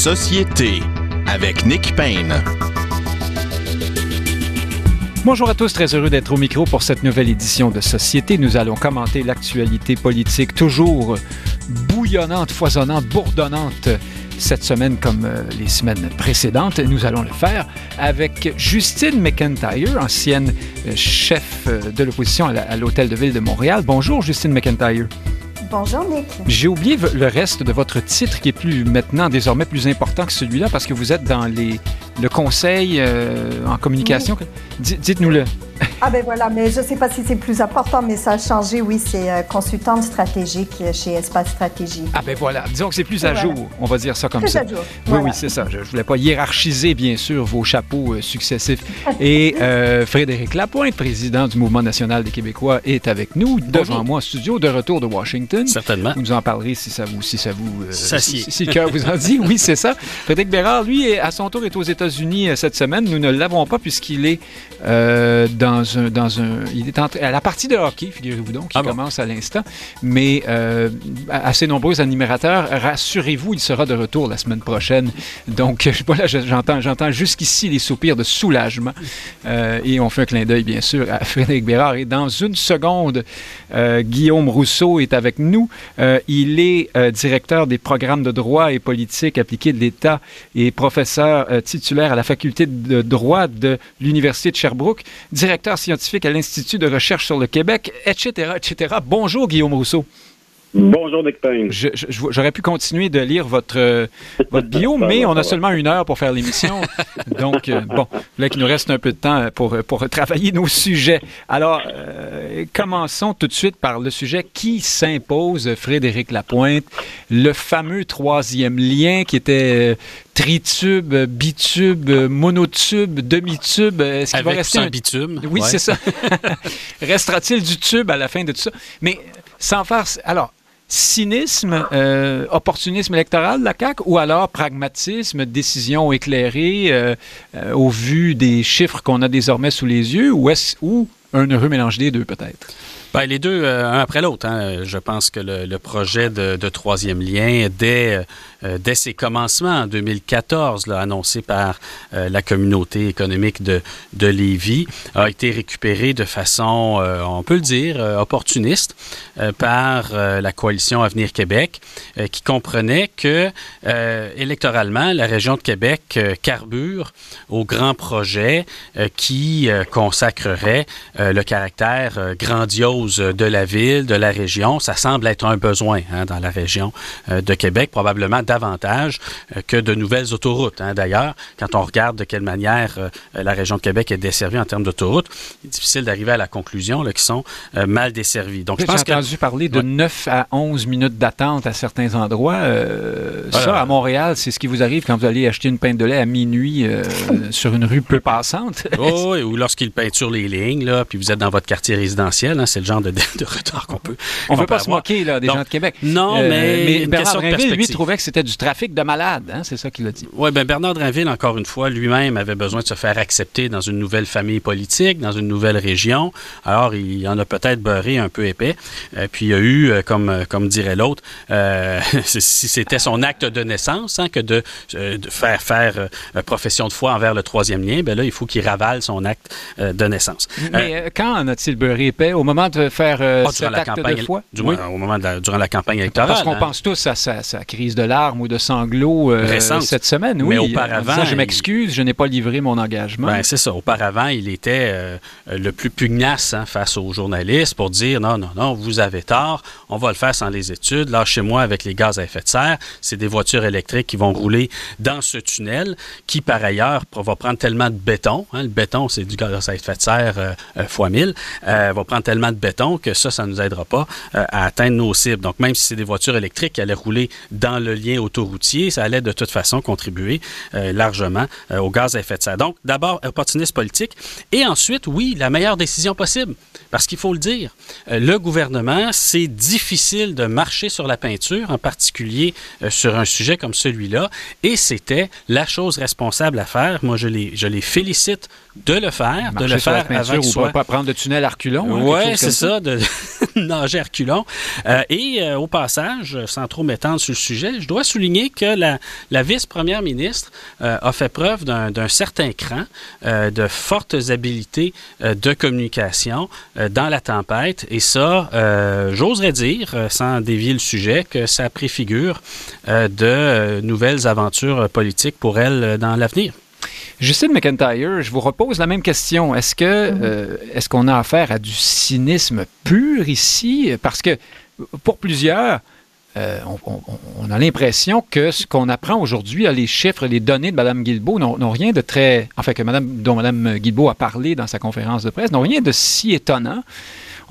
Société avec Nick Payne. Bonjour à tous, très heureux d'être au micro pour cette nouvelle édition de Société. Nous allons commenter l'actualité politique toujours bouillonnante, foisonnante, bourdonnante cette semaine comme euh, les semaines précédentes. Nous allons le faire avec Justine McIntyre, ancienne euh, chef euh, de l'opposition à l'Hôtel de Ville de Montréal. Bonjour Justine McIntyre. Bonjour Nick. J'ai oublié le reste de votre titre qui est plus maintenant désormais plus important que celui-là parce que vous êtes dans les, le conseil en communication. Dites-nous-le. Ah ben voilà, mais je ne sais pas si c'est plus important, mais ça a changé, oui, c'est euh, consultante stratégique chez Espace Stratégie. Ah ben voilà, disons que c'est plus à jour, on va dire ça comme plus ça. À jour. Oui, oui, c'est ça. Je ne voulais pas hiérarchiser, bien sûr, vos chapeaux euh, successifs. Et euh, Frédéric Lapointe, président du Mouvement national des Québécois, est avec nous, devant moi, studio, de retour de Washington. Certainement. Vous nous en parlerez si ça vous... Si, ça vous, si, si, le cœur vous en dit, oui, c'est ça. Frédéric Bérard, lui, à son tour, est aux États-Unis cette semaine. Nous ne l'avons pas puisqu'il est dans un... Dans un il est à la partie de hockey, figurez-vous donc, qui ah commence à l'instant. Mais euh, assez nombreux animateurs, rassurez-vous, il sera de retour la semaine prochaine. Donc, voilà, j'entends, j'entends jusqu'ici les soupirs de soulagement. Euh, et on fait un clin d'œil, bien sûr, à Frédéric Bérard. Et dans une seconde, euh, Guillaume Rousseau est avec nous. il est directeur des programmes de droit et politique appliqués de l'État et professeur titulaire à la faculté de droit de l'Université de Sherbrooke, directeur scientifique à l'Institut de recherche sur le Québec, etc., etc. Bonjour, Guillaume Rousseau. Bonjour, Nick Payne. J'aurais pu continuer de lire votre, euh, votre bio, mais on a seulement une heure pour faire l'émission. Donc, euh, bon, là qu'il nous reste un peu de temps pour, pour travailler nos sujets. Alors, euh, commençons tout de suite par le sujet qui s'impose, Frédéric Lapointe, le fameux troisième lien qui était tritube, bitube, monotube, demi-tube. Est-ce qu'il va rester un bitume? Oui, c'est ça. Restera-t-il du tube à la fin de tout ça? Mais sans faire... Alors, cynisme, euh, opportunisme électoral de la CAQ ou alors pragmatisme, décision éclairée euh, euh, au vu des chiffres qu'on a désormais sous les yeux ou, est ou un heureux mélange des deux peut-être? Bien, les deux, un après l'autre. Hein. Je pense que le, projet de, de, troisième lien, dès euh, dès ses commencements en 2014, là, annoncé par euh, la communauté économique de, de Lévis, a été récupéré de façon, euh, on peut le dire, opportuniste par la coalition Avenir Québec, qui comprenait que électoralement, la région de Québec carbure au grand projet qui consacrerait le caractère grandiose de la ville, de la région. Ça semble être un besoin hein, dans la région de Québec, probablement davantage euh, que de nouvelles autoroutes. Hein. D'ailleurs, quand on regarde de quelle manière euh, la région de Québec est desservie en termes d'autoroutes, il est difficile d'arriver à la conclusion qu'ils sont euh, mal desservis. Donc, je pense J'ai entendu parler de 9 à 11 minutes d'attente à certains endroits. Ça, à Montréal, c'est ce qui vous arrive quand vous allez acheter une pinte de lait à minuit sur une rue peu passante. oh, ou lorsqu'il peinture les lignes, là, puis vous êtes dans votre quartier résidentiel, hein, c'est le genre de, retard qu'on peut. On ne veut pas se moquer là, des gens de Québec. Non, mais, mais Bernard lui, trouvait que c'était du trafic de malades, hein? c'est ça qu'il a dit. Oui, bien Bernard Drinville, encore une fois, lui-même avait besoin de se faire accepter dans une nouvelle famille politique, dans une nouvelle région. Alors, il en a peut-être beurré un peu épais. Euh, puis il y a eu, euh, comme, euh, comme dirait l'autre, si c'était son acte de naissance, hein, que de, de, faire faire profession de foi envers le troisième lien, ben là, il faut qu'il ravale son acte de naissance. Mais quand en a-t-il beurré épais? Au moment de faire ah, cet acte campagne, de foi? Du, Au moment de durant la campagne électorale. Parce qu'on hein. pense tous à sa, sa, crise de larmes ou de sanglots euh, cette semaine. Oui, mais auparavant, je m'excuse, je n'ai pas livré mon engagement. Ben, c'est ça. Auparavant, il était euh, le plus pugnace hein, face aux journalistes pour dire non, non, non, vous avez tort, on va le faire sans les études. Là, chez moi, avec les gaz à effet de serre, c'est des voitures électriques qui vont rouler dans ce tunnel qui, par ailleurs, va prendre tellement de béton. Hein, le béton, c'est du gaz à effet de serre euh, fois 1000. va prendre tellement de béton que ça, ça ne nous aidera pas à atteindre nos cibles. Donc, même si c'est des voitures électriques qui allaient rouler dans le lien autoroutier, ça allait de toute façon contribuer euh, largement euh, au gaz à effet de serre. Donc, d'abord, opportuniste politique. Et ensuite, oui, la meilleure décision possible. Parce qu'il faut le dire, euh, le gouvernement, c'est difficile de marcher sur la peinture, en particulier sur un sujet comme celui-là. Et c'était la chose responsable à faire. Moi, je les, je les félicite de le faire, de le faire avant soit... pas prendre de tunnel à reculons. Hein, oui, c'est ça, de nager reculons. Euh, et euh, au passage, sans trop m'étendre sur le sujet, je dois souligner que la, la vice-première ministre euh, a fait preuve d'un certain cran, de fortes habiletés de communication dans la tempête. Et ça, j'oserais dire, sans dévier le sujet, que ça préfigure de nouvelles aventures politiques pour elle dans l'avenir. Justine McIntyre, je vous repose la même question. Est-ce que mhm. euh, est-ce qu'on a affaire à du cynisme pur ici? Parce que pour plusieurs, euh, on, a l'impression que ce qu'on apprend aujourd'hui, les chiffres, les données de Mme Guilbeault n'ont rien de très, enfin que Madame, dont Mme Guilbeault a parlé dans sa conférence de presse, n'ont rien de si étonnant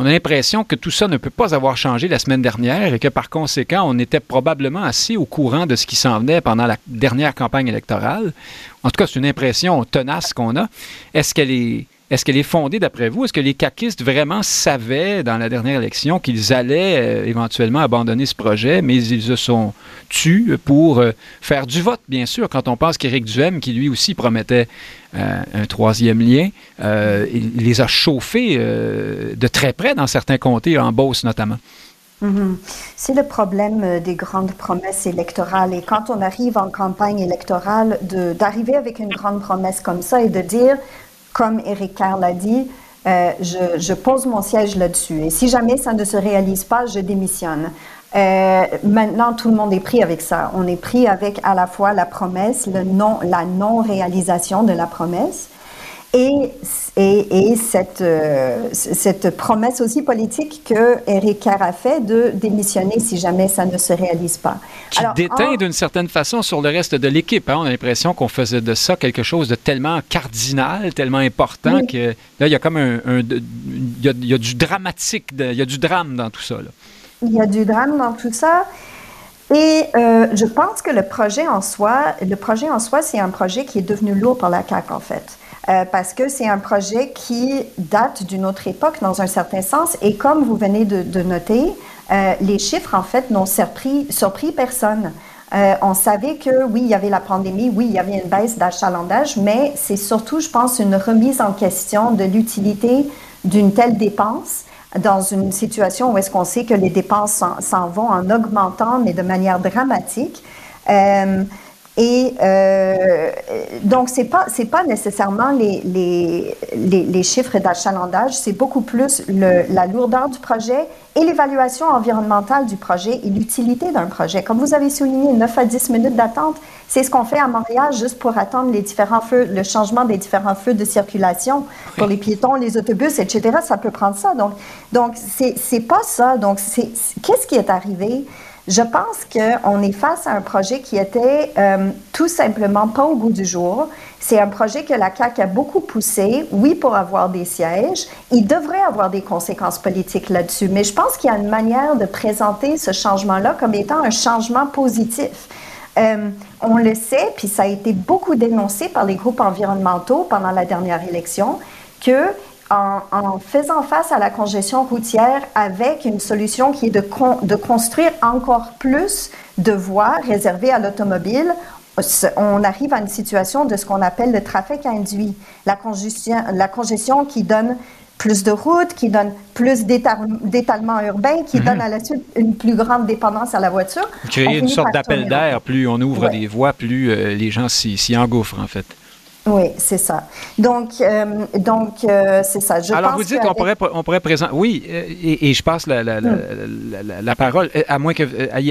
on a l'impression que tout ça ne peut pas avoir changé la semaine dernière et que par conséquent, on était probablement assez au courant de ce qui s'en venait pendant la dernière campagne électorale. En tout cas, c'est une impression tenace qu'on a. Est-ce qu'elle est est-ce qu'elle est fondée d'après vous? Est-ce que les caquistes vraiment savaient dans la dernière élection qu'ils allaient euh, éventuellement abandonner ce projet, mais ils se sont tus pour euh, faire du vote, bien sûr, quand on pense qu'Éric Duhem, qui lui aussi promettait euh, un troisième lien, il les a chauffés de très près dans certains comtés, en Beauce notamment. Mm-hmm. C'est le problème des grandes promesses électorales. Et quand on arrive en campagne électorale, d'arriver avec une grande promesse comme ça et de dire comme Éric Kerr l'a dit, euh, je, pose mon siège là-dessus. Et si jamais ça ne se réalise pas, je démissionne. Euh, maintenant, tout le monde est pris avec ça. On est pris avec à la fois la promesse, le non, la non-réalisation de la promesse et, et, cette, euh, cette promesse aussi politique que Eric Kerr a fait de démissionner si jamais ça ne se réalise pas. Qui déteint d'une certaine façon sur le reste de l'équipe. Hein. On a l'impression qu'on faisait de ça quelque chose de tellement cardinal, tellement important que là, il y a comme un, il, y a, du dramatique, il y a du drame dans tout ça. Il y a du drame dans tout ça. Et euh, je pense que le projet en soi, le projet en soi, c'est un projet qui est devenu lourd pour la CAQ, en fait. Euh, parce que c'est un projet qui date d'une autre époque dans un certain sens. Et comme vous venez de, noter, euh, les chiffres, en fait, n'ont surpris, surpris personne. Euh, on savait que oui, il y avait la pandémie, oui, il y avait une baisse d'achalandage, mais c'est surtout, je pense, une remise en question de l'utilité d'une telle dépense dans une situation où est-ce qu'on sait que les dépenses s'en vont en augmentant, mais de manière dramatique. Et euh, donc, ce n'est pas, pas nécessairement les, les, les, chiffres d'achalandage, c'est beaucoup plus la lourdeur du projet et l'évaluation environnementale du projet et l'utilité d'un projet. Comme vous avez souligné, 9 à 10 minutes d'attente, c'est ce qu'on fait à Montréal juste pour attendre les différents feux, le changement des différents feux de circulation pour les piétons, les autobus, etc. Ça peut prendre ça. Donc, donc c'est pas ça. Donc, qu'est-ce qui est arrivé? Je pense qu'on est face à un projet qui était euh, tout simplement pas au goût du jour. C'est un projet que la CAQ a beaucoup poussé, oui, pour avoir des sièges. Il devrait avoir des conséquences politiques là-dessus, mais je pense qu'il y a une manière de présenter ce changement-là comme étant un changement positif. Euh, on le sait, puis ça a été beaucoup dénoncé par les groupes environnementaux pendant la dernière élection, que en, faisant face à la congestion routière avec une solution qui est de, de construire encore plus de voies réservées à l'automobile, on arrive à une situation de ce qu'on appelle le trafic induit, la congestion, la congestion qui donne plus de routes, qui donne plus d'étalement urbain, qui mhm. donne à la suite une plus grande dépendance à la voiture. Créer une sorte d'appel d'air, plus on ouvre des voies, plus euh, les gens s'y engouffrent en fait. Oui, c'est ça. Donc, euh, donc euh, c'est ça. Je Alors, vous dites qu'on pourrait, on pourrait présenter. Oui, euh, et, je passe la, la, la, parole. À moins que.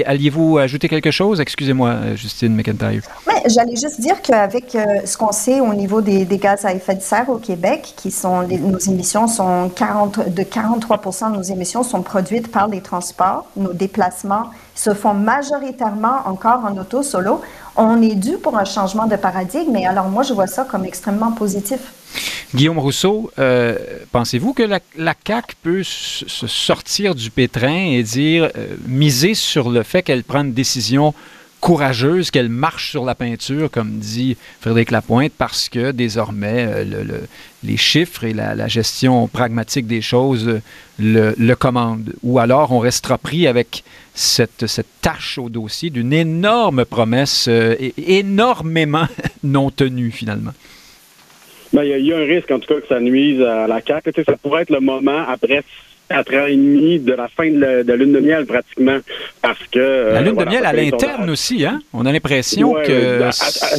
Alliez-vous ajouter quelque chose? Excusez-moi, Justine McIntyre. Oui, j'allais juste dire qu'avec ce qu'on sait au niveau des, des, gaz à effet de serre au Québec, qui sont. nos émissions sont 40, de 43 de nos émissions sont produites par les transports. Nos déplacements se font majoritairement encore en auto solo on est dû pour un changement de paradigme. Et alors, moi, je vois ça comme extrêmement positif. Guillaume Rousseau, euh, pensez-vous que la, la, CAQ peut se sortir du pétrin et dire, euh, miser sur le fait qu'elle prend une décision courageuse, qu'elle marche sur la peinture, comme dit Frédéric Lapointe, parce que désormais, euh, les chiffres et la, gestion pragmatique des choses le, commandent. Ou alors, on restera pris avec cette, tâche au dossier d'une énorme promesse, euh, énormément non tenue, finalement. Ben, il y, a un risque, en tout cas, que ça nuise à la CAQ. ça pourrait être le moment, après quatre ans et demi de la fin de la, lune de miel pratiquement. Parce que. La lune de miel à l'interne aussi, hein? On a l'impression que.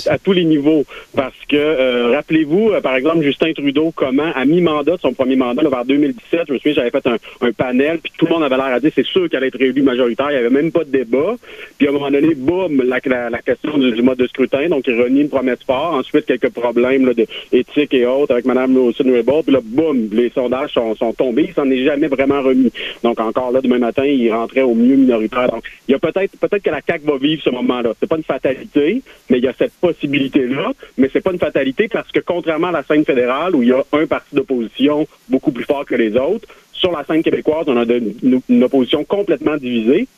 À, tous les niveaux. Parce que, rappelez-vous, par exemple, Justin Trudeau, comment, à mi-mandat de son premier mandat, vers 2017, je me souviens, j'avais fait un, un panel, puis tout le monde avait l'air à dire c'est sûr qu'elle allait être réélue majoritaire. Il n'y avait même pas de débat. Puis à un moment donné, boum, la, la, question du, mode de scrutin. Donc, il renie une promesse fort. Ensuite, quelques problèmes là, de éthique et autres avec Mme Wilson Raybould. Puis là, boum, les sondages sont, sont tombés. Il s'en est jamais vraiment remis. Donc, encore là, demain matin, il rentrait au mieux minoritaire. Donc, il y a peut-être peut-être que la CAQ va vivre ce moment-là. C'est pas une fatalité, mais il y a cette possibilité-là. Mais c'est pas une fatalité parce que contrairement à la scène fédérale où il y a un parti d'opposition beaucoup plus fort que les autres, sur la scène québécoise, on a une opposition complètement divisée.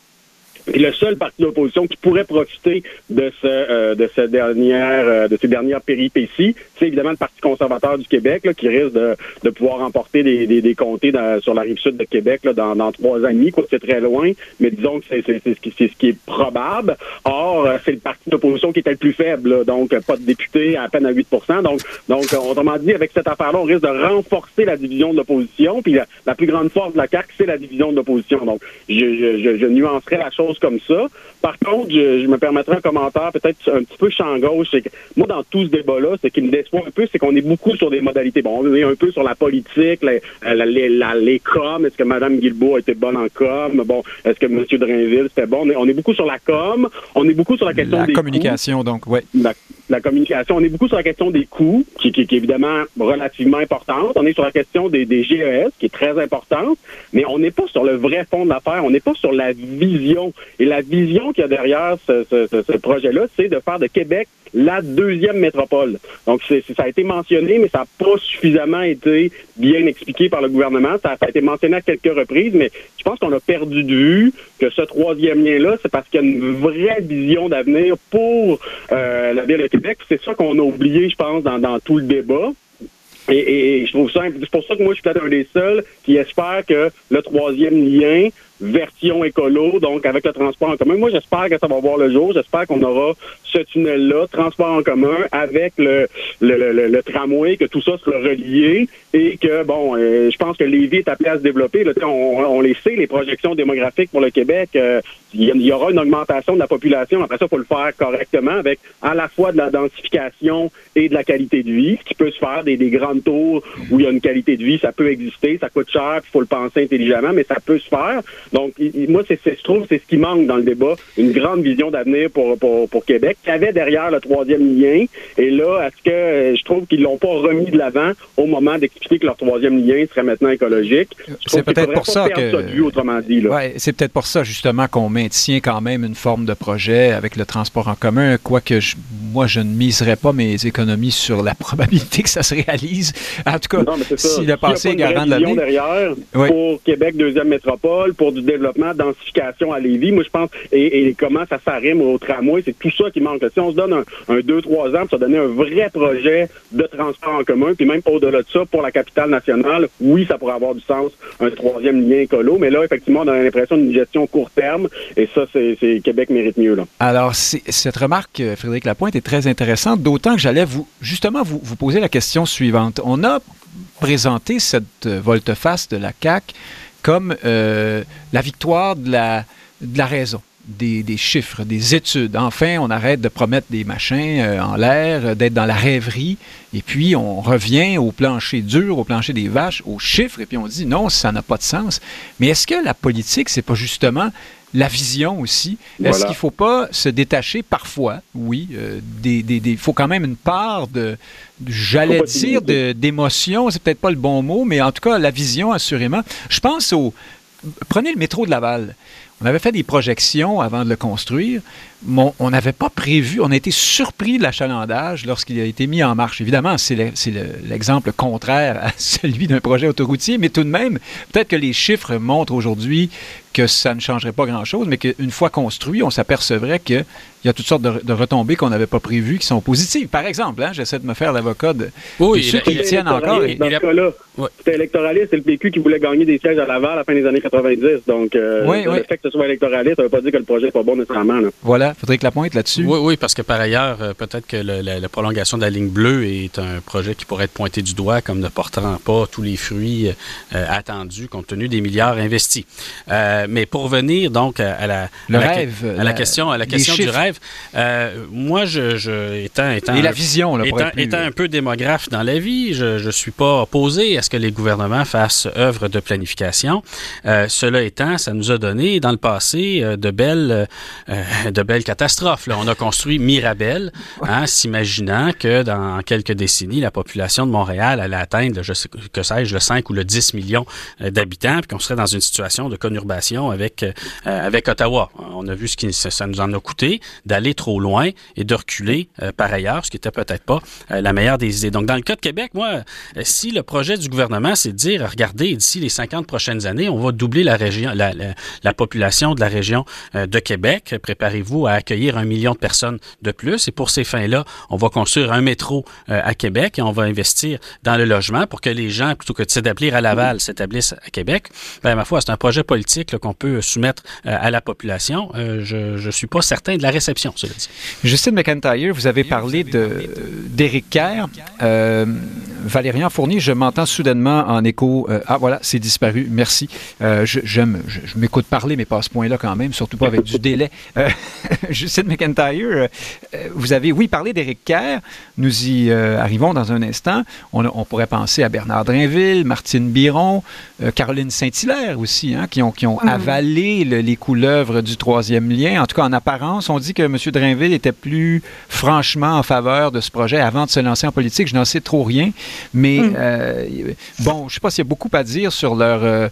Et le seul parti d'opposition qui pourrait profiter de ce euh, de cette dernière euh, de ces dernières péripéties, c'est évidemment le Parti conservateur du Québec là, qui risque de, de pouvoir remporter des, des, des comtés sur la rive sud de Québec là, dans, dans trois ans et demi, quoi c'est très loin, mais disons que c'est, c'est, c'est, ce qui, c'est ce qui est probable. Or, euh, c'est le parti d'opposition qui était le plus faible, donc pas de députés, à peine à 8% Donc, donc autrement dit, avec cette affaire-là, on risque de renforcer la division de l'opposition, puis la, plus grande force de la CAQ, c'est la division de l'opposition. Donc, je, je, je, je nuancerai la chose comme ça. Par contre, je, me permettrai un commentaire peut-être un petit peu champ gauche. Moi, dans tout ce débat-là, ce qui me déçoit un peu, c'est qu'on est beaucoup sur des modalités. Bon, on est un peu sur la politique, les, les, les com. Est-ce que Mme Guilbeault a été bonne en com? Bon, est-ce que M. Drainville, c'était bon? On est, beaucoup sur la com. On est beaucoup sur la question la des communication, donc, oui. La, communication. On est beaucoup sur la question des coûts, qui, qui, est évidemment relativement importante. On est sur la question des, des GES, qui est très importante. Mais on n'est pas sur le vrai fond de l'affaire. On n'est pas sur la vision. Et la vision qu'il y a derrière ce, projet-là, c'est de faire de Québec la deuxième métropole. Donc, ça a été mentionné, mais ça n'a pas suffisamment été bien expliqué par le gouvernement. Ça, a été mentionné à quelques reprises, mais je pense qu'on a perdu de vue que ce troisième lien-là, c'est parce qu'il y a une vraie vision d'avenir pour euh, la ville de Québec. C'est ça qu'on a oublié, je pense, dans, dans tout le débat. Et, et, je trouve ça, c'est pour ça que moi, je suis peut-être un des seuls qui espère que le troisième lien version écolo, donc avec le transport en commun. Moi, j'espère que ça va voir le jour. J'espère qu'on aura ce tunnel-là, transport en commun, avec le, le, le, tramway, que tout ça sera relié et que, bon, euh, je pense que Lévis est appelé à se développer. On, on les sait, les projections démographiques pour le Québec, euh, il y, aura une augmentation de la population. Après ça, il faut le faire correctement avec à la fois de la densification et de la qualité de vie, ce qui peut se faire des, des grandes tours où il y a une qualité de vie, ça peut exister, ça coûte cher, il faut le penser intelligemment, mais ça peut se faire. Donc, moi, c'est, je trouve c'est ce qui manque dans le débat, une grande vision d'avenir pour, pour, pour Québec, qui avait derrière le troisième lien. Et là, est-ce que euh, je trouve qu'ils l'ont pas remis de l'avant au moment d'expliquer que leur troisième lien serait maintenant écologique? C'est peut-être pour ça que... Ça autrement dit, là. Ouais, c'est peut-être pour ça, justement, qu'on maintient quand même une forme de projet avec le transport en commun, quoique moi, je ne miserais pas mes économies sur la probabilité que ça se réalise. En tout cas, si le passé est garant de l'avenir. derrière, pour Québec, deuxième métropole, pour du développement, densification à Lévis. Moi, je pense, et, comment ça s'arrime au tramway, c'est tout ça qui manque. Si on se donne un, deux, trois ans pour se donner un vrai projet de transport en commun, puis même au-delà de ça, pour la capitale nationale, oui, ça pourrait avoir du sens, un troisième lien écolo, mais là, effectivement, on a l'impression d'une gestion court terme, et ça, c'est Québec mérite mieux. Alors, cette remarque, euh, Frédéric Lapointe, est très intéressante, d'autant que j'allais vous, justement, vous, vous poser la question suivante. On a présenté cette euh, volte-face de la CAQ comme euh, la victoire de la, raison. Des, des, chiffres, des études. Enfin, on arrête de promettre des machins euh, en l'air, euh, d'être dans la rêverie, et puis on revient au plancher dur, au plancher des vaches, aux chiffres, et puis on dit non, ça n'a pas de sens. Mais est-ce que la politique, c'est pas justement la vision aussi. Est-ce qu'il ne faut pas se détacher parfois, oui, euh, il faut quand même une part de, j'allais dire, d'émotion, c'est peut-être pas le bon mot, mais en tout cas, la vision, assurément. Je pense au... Prenez le métro de Laval. On avait fait des projections avant de le construire. on n'avait pas prévu, on a été surpris de l'achalandage lorsqu'il a été mis en marche. Évidemment, c'est l'exemple contraire à celui d'un projet autoroutier, mais tout de même, peut-être que les chiffres montrent aujourd'hui que ça ne changerait pas grand-chose, mais qu'une fois construit, on s'apercevrait qu'il y a toutes sortes de, retombées qu'on n'avait pas prévues qui sont positives. Par exemple, hein, j'essaie de me faire l'avocat de, oui, ceux qui tiennent encore. Dans ce cas-là, c'était électoraliste, c'est le PQ qui voulait gagner des sièges à Laval à la fin des années 90. Donc, euh, le fait que ce soit électoraliste, ça ne veut pas dire que le projet n'est pas bon nécessairement. Voilà, il faudrait que la pointe là-dessus. Oui, oui, parce que par ailleurs, euh, peut-être que la, prolongation de la ligne bleue est un projet qui pourrait être pointé du doigt comme ne portant pas tous les fruits euh, attendus compte tenu des milliards investis. Mais pour revenir donc à, la, le rêve, à la, question, à la question du rêve, moi, je, étant, étant, Et la vision, là, étant, étant un peu démographe dans la vie, je ne suis pas opposé à ce que les gouvernements fassent œuvre de planification. Euh, cela étant, ça nous a donné dans le passé euh, de belles, euh, de belles catastrophes. Là. On a construit Mirabel, hein, s'imaginant que dans quelques décennies, la population de Montréal allait atteindre, je sais, que sais-je, le 5 ou le 10 millions d'habitants, puis qu'on serait dans une situation de conurbation avec, avec Ottawa. On a vu ce qui ça nous en a coûté d'aller trop loin et de reculer par ailleurs, ce qui était peut-être pas la meilleure des idées. Donc, dans le cas de Québec, moi, si le projet du gouvernement, c'est de dire, regardez, d'ici les 50 prochaines années, on va doubler la région, la, la, population de la région euh, de Québec. Préparez-vous à accueillir un million de personnes de plus. Et pour ces fins-là, on va construire un métro euh, à Québec et on va investir dans le logement pour que les gens, plutôt que de s'établir à Laval, s'établissent à Québec. Ben, ma foi, c'est un projet politique qu'on peut soumettre euh, à la population. je ne suis pas certain de la réception, cela dit. Justine McIntyre, vous avez parlé d'Éric Kerr. Valérian Fournier, je m'entends soudainement en écho. Euh, ah voilà, c'est disparu. Merci. Euh, je, m'écoute parler, mais pas à ce point-là quand même, surtout pas avec du délai. Euh, Justine McIntyre, vous avez, oui, parlé d'Éric Kerr. Nous y arrivons dans un instant. On, pourrait penser à Bernard Drinville, Martine Biron, Caroline Saint-Hilaire aussi, hein, qui ont, qui ont mm. avalé les couleuvres du troisième lien. En tout cas, en apparence, on dit que M. Drinville était plus franchement en faveur de ce projet avant de se lancer en politique. Je n'en sais trop rien. Mais mm. euh, bon, je ne sais pas s'il y a beaucoup à dire sur leur, euh,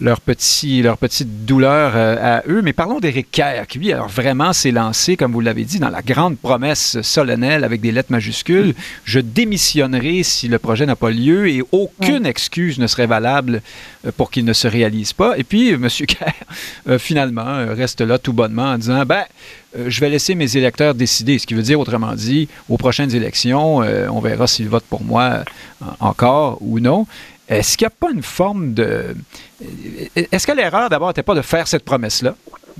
leur, petit, leur petite douleur euh, à eux, mais parlons d'Éric Kerr, qui lui, alors vraiment s'est lancé, comme vous l'avez dit, dans la grande promesse solennelle avec des lettres majuscules. Je démissionnerai si le projet n'a pas lieu et aucune excuse ne serait valable pour qu'il ne se réalise pas. Et puis, M. Kerr, finalement, reste là tout bonnement en disant, ben, euh, je vais laisser mes électeurs décider. Ce qui veut dire, autrement dit, aux prochaines élections, euh, on verra s'ils votent pour moi euh, encore ou non. Est-ce qu'il n'y a pas une forme de... Est-ce que l'erreur, d'abord, n'était pas de faire cette promesse-là,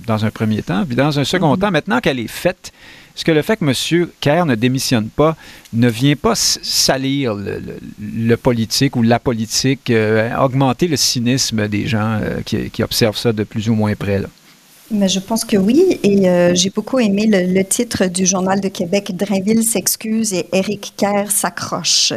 dans un premier temps, puis dans un second mm-hmm. temps, maintenant qu'elle est faite, est-ce que le fait que M. Kerr ne démissionne pas ne vient pas salir le, politique ou la politique, augmenter le cynisme des gens qui, qui, observent ça de plus ou moins près? Là? Mais je pense que oui. Et euh, j'ai beaucoup aimé le, titre du Journal de Québec, Drainville s'excuse et Éric Kerr s'accroche.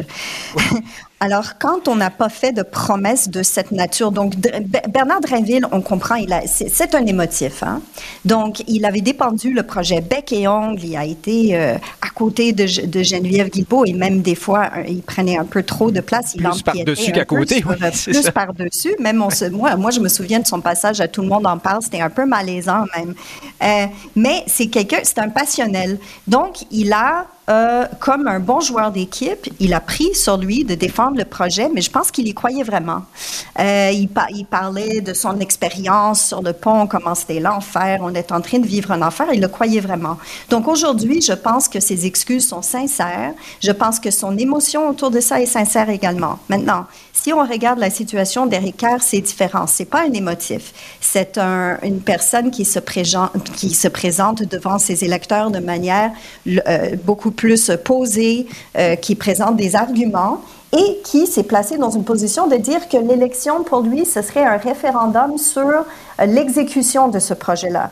Alors, quand on n'a pas fait de promesse de cette nature, donc Bernard Drainville, on comprend, il c'est, un émotif. Hein? Donc, il avait dépendu le projet Bec et Ongle, il a été euh, à côté de, Geneviève Guilbeault et même des fois, il prenait un peu trop de place. Il plus par-dessus qu'à côté. plus par-dessus. Même on se, moi, moi, je me souviens de son passage à Tout le monde en parle, c'était un peu malaisant même. Euh, mais c'est quelqu'un, c'est un passionnel. Donc, il a euh, comme un bon joueur d'équipe, il a pris sur lui de défendre le projet, mais je pense qu'il y croyait vraiment. Euh, il, parlait de son expérience sur le pont, comment c'était l'enfer, on est en train de vivre un enfer, il le croyait vraiment. Donc aujourd'hui, je pense que ses excuses sont sincères, je pense que son émotion autour de ça est sincère également. Maintenant, si on regarde la situation d'Eric Kerr, c'est différent. C'est pas un émotif. C'est un, une personne qui se, présente, qui se présente devant ses électeurs de manière euh, beaucoup plus posée, euh, qui présente des arguments et qui s'est placé dans une position de dire que l'élection, pour lui, ce serait un référendum sur euh, l'exécution de ce projet-là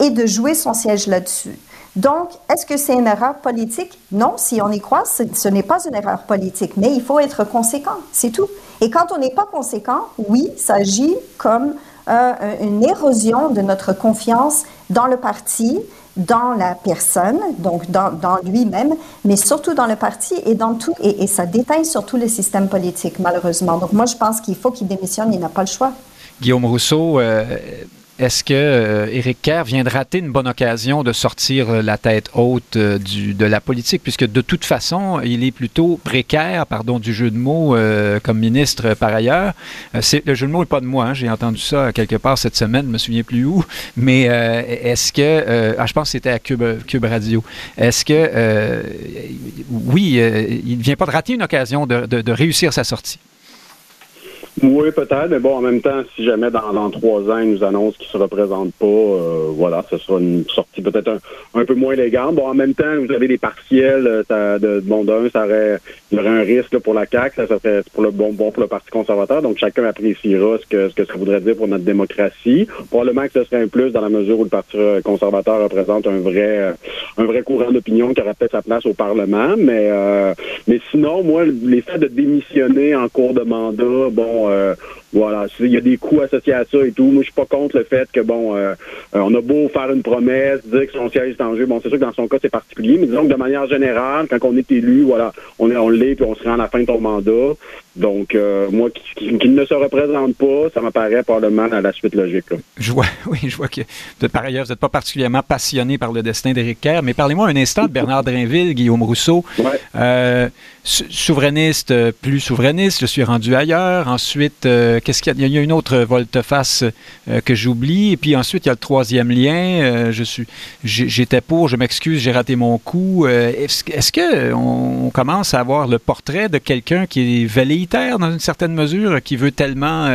et de jouer son siège là-dessus. Donc, est-ce que c'est une erreur politique? Non, si on y croit, ce, n'est pas une erreur politique, mais il faut être conséquent, c'est tout. Et quand on n'est pas conséquent, oui, ça agit comme euh, une érosion de notre confiance dans le parti, dans la personne, donc dans, lui-même, mais surtout dans le parti et dans tout, et, ça déteint sur tout le système politique, malheureusement. Donc moi, je pense qu'il faut qu'il démissionne, il n'a pas le choix. Guillaume Rousseau, euh, est-ce que euh, Kerr vient de rater une bonne occasion de sortir euh, la tête haute euh, de la politique, puisque de toute façon, il est plutôt précaire, pardon du jeu de mots, comme ministre par ailleurs. le jeu de mots n'est pas de moi, hein, j'ai entendu ça quelque part cette semaine, je ne me souviens plus où, mais est-ce que, ah, je pense que c'était à Cube, Radio, est-ce que, oui, il ne vient pas de rater une occasion de réussir sa sortie? Oui, peut-être, mais bon, en même temps, si jamais dans, dans trois ans, ils nous annoncent qu'ils se représentent pas, euh, voilà, ce sera une sortie peut-être un, peu moins élégante. Bon, en même temps, vous avez des partiels euh, ça, de, bon d'un, ça aurait, il y aurait un risque pour la CAQ, ça, serait pour le bon bon pour le Parti conservateur. Donc chacun appréciera ce que ce que ça voudrait dire pour notre démocratie. Probablement que ce serait un plus dans la mesure où le Parti conservateur représente un vrai un vrai courant d'opinion qui aurait peut-être sa place au Parlement. Mais euh, mais sinon, moi, l'effet de démissionner en cours de mandat, bon euh, voilà, il y a des coûts associés à ça et tout. Moi, je suis pas contre le fait que bon, euh, euh, on a beau faire une promesse, dire que son siège est en jeu. Bon, c'est sûr que dans son cas c'est particulier, mais disons que de manière générale, quand on est élu, voilà, on est, on l'est puis on se rend à la fin de ton mandat. Donc, moi, qui, ne se représente pas, ça m'apparaît probablement à la suite logique. Je vois, oui, je vois que de par ailleurs, vous n'êtes pas particulièrement passionné par le destin d'Éric Kerr, mais parlez-moi un instant de Bernard Drinville, Guillaume Rousseau. Souverainiste, plus souverainiste, je suis rendu ailleurs. Ensuite, qu'est-ce qu'il y a? Il y a une autre volte-face euh, que j'oublie. Et puis ensuite, il y a le troisième lien. Euh, je suis, j'étais pour, je m'excuse, j'ai raté mon coup. Euh, est-ce, est-ce qu'on commence à avoir le portrait de quelqu'un qui est velléitaire dans une certaine mesure, qui veut tellement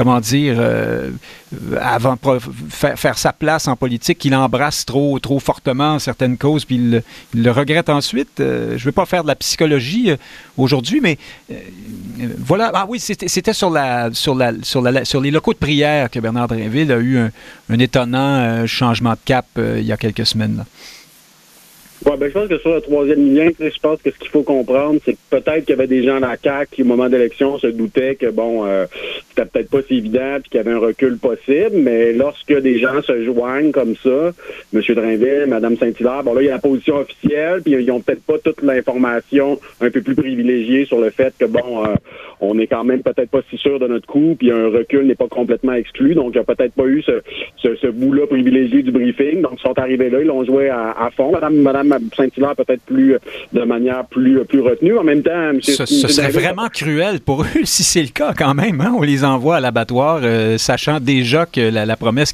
comment dire, euh, avant faire, faire, sa place en politique, qu'il embrasse trop, trop fortement certaines causes, puis il, le regrette ensuite. Euh, je ne veux pas faire de la psychologie euh, aujourd'hui, mais voilà. Ah oui, c'était sur les locaux de prière que Bernard Drinville a eu un, étonnant changement de cap il y a quelques semaines. Ouais, ben, je pense que sur le troisième lien, je pense que ce qu'il faut comprendre, c'est que peut-être qu'il y avait des gens à la CAQ qui, au moment d'élection, se doutaient que, bon, euh, c'était peut-être pas si évident puis qu'il y avait un recul possible, mais lorsque des gens se joignent comme ça, M. Drainville, Mme Saint-Hilaire, bon, là, il y a la position officielle, puis ils ont peut-être pas toute l'information un peu plus privilégiée sur le fait que, bon, euh, on est quand même peut-être pas si sûr de notre coup, puis un recul n'est pas complètement exclu, donc il n'y a peut-être pas eu ce, ce, ce bout-là privilégié du briefing, donc ils sont arrivés là, ils l'ont joué à, à fond. Madame, Madame Saint-Hilaire peut-être plus de manière plus plus retenue. En même temps, ce, serait vraiment cruel pour eux si c'est le cas quand même. Hein? On les envoie à l'abattoir, euh, sachant déjà que la, promesse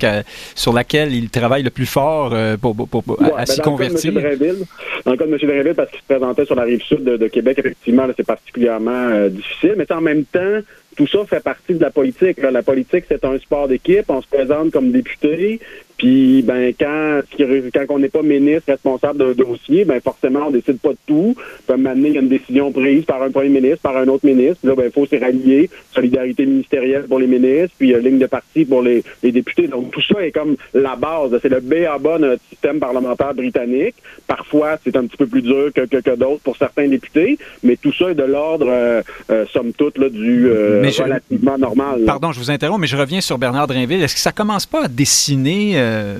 sur laquelle ils travaillent le plus fort euh, pour, à, ben, s'y convertir. dans le cas de M. Dreville, parce qu'il se présentait sur la rive sud de, Québec, effectivement, c'est particulièrement euh, difficile. Mais en même temps, tout ça fait partie de la politique. La politique, c'est un sport d'équipe. On se présente comme député. Puis ben quand quand on n'est pas ministre responsable d'un dossier, ben forcément on décide pas de tout. Puis maintenant il y a une décision prise par un premier ministre, par un autre ministre. Puis là ben il faut s'y rallier, solidarité ministérielle pour les ministres, puis euh, ligne de parti pour les, les, députés. Donc tout ça est comme la base. C'est le B à bas de notre système parlementaire britannique. Parfois c'est un petit peu plus dur que, que, que d'autres pour certains députés, mais tout ça est de l'ordre euh, euh somme toute là, du euh, relativement normal. Pardon, je vous interromps, mais je reviens sur Bernard Drinville. Est-ce que ça commence pas à dessiner euh,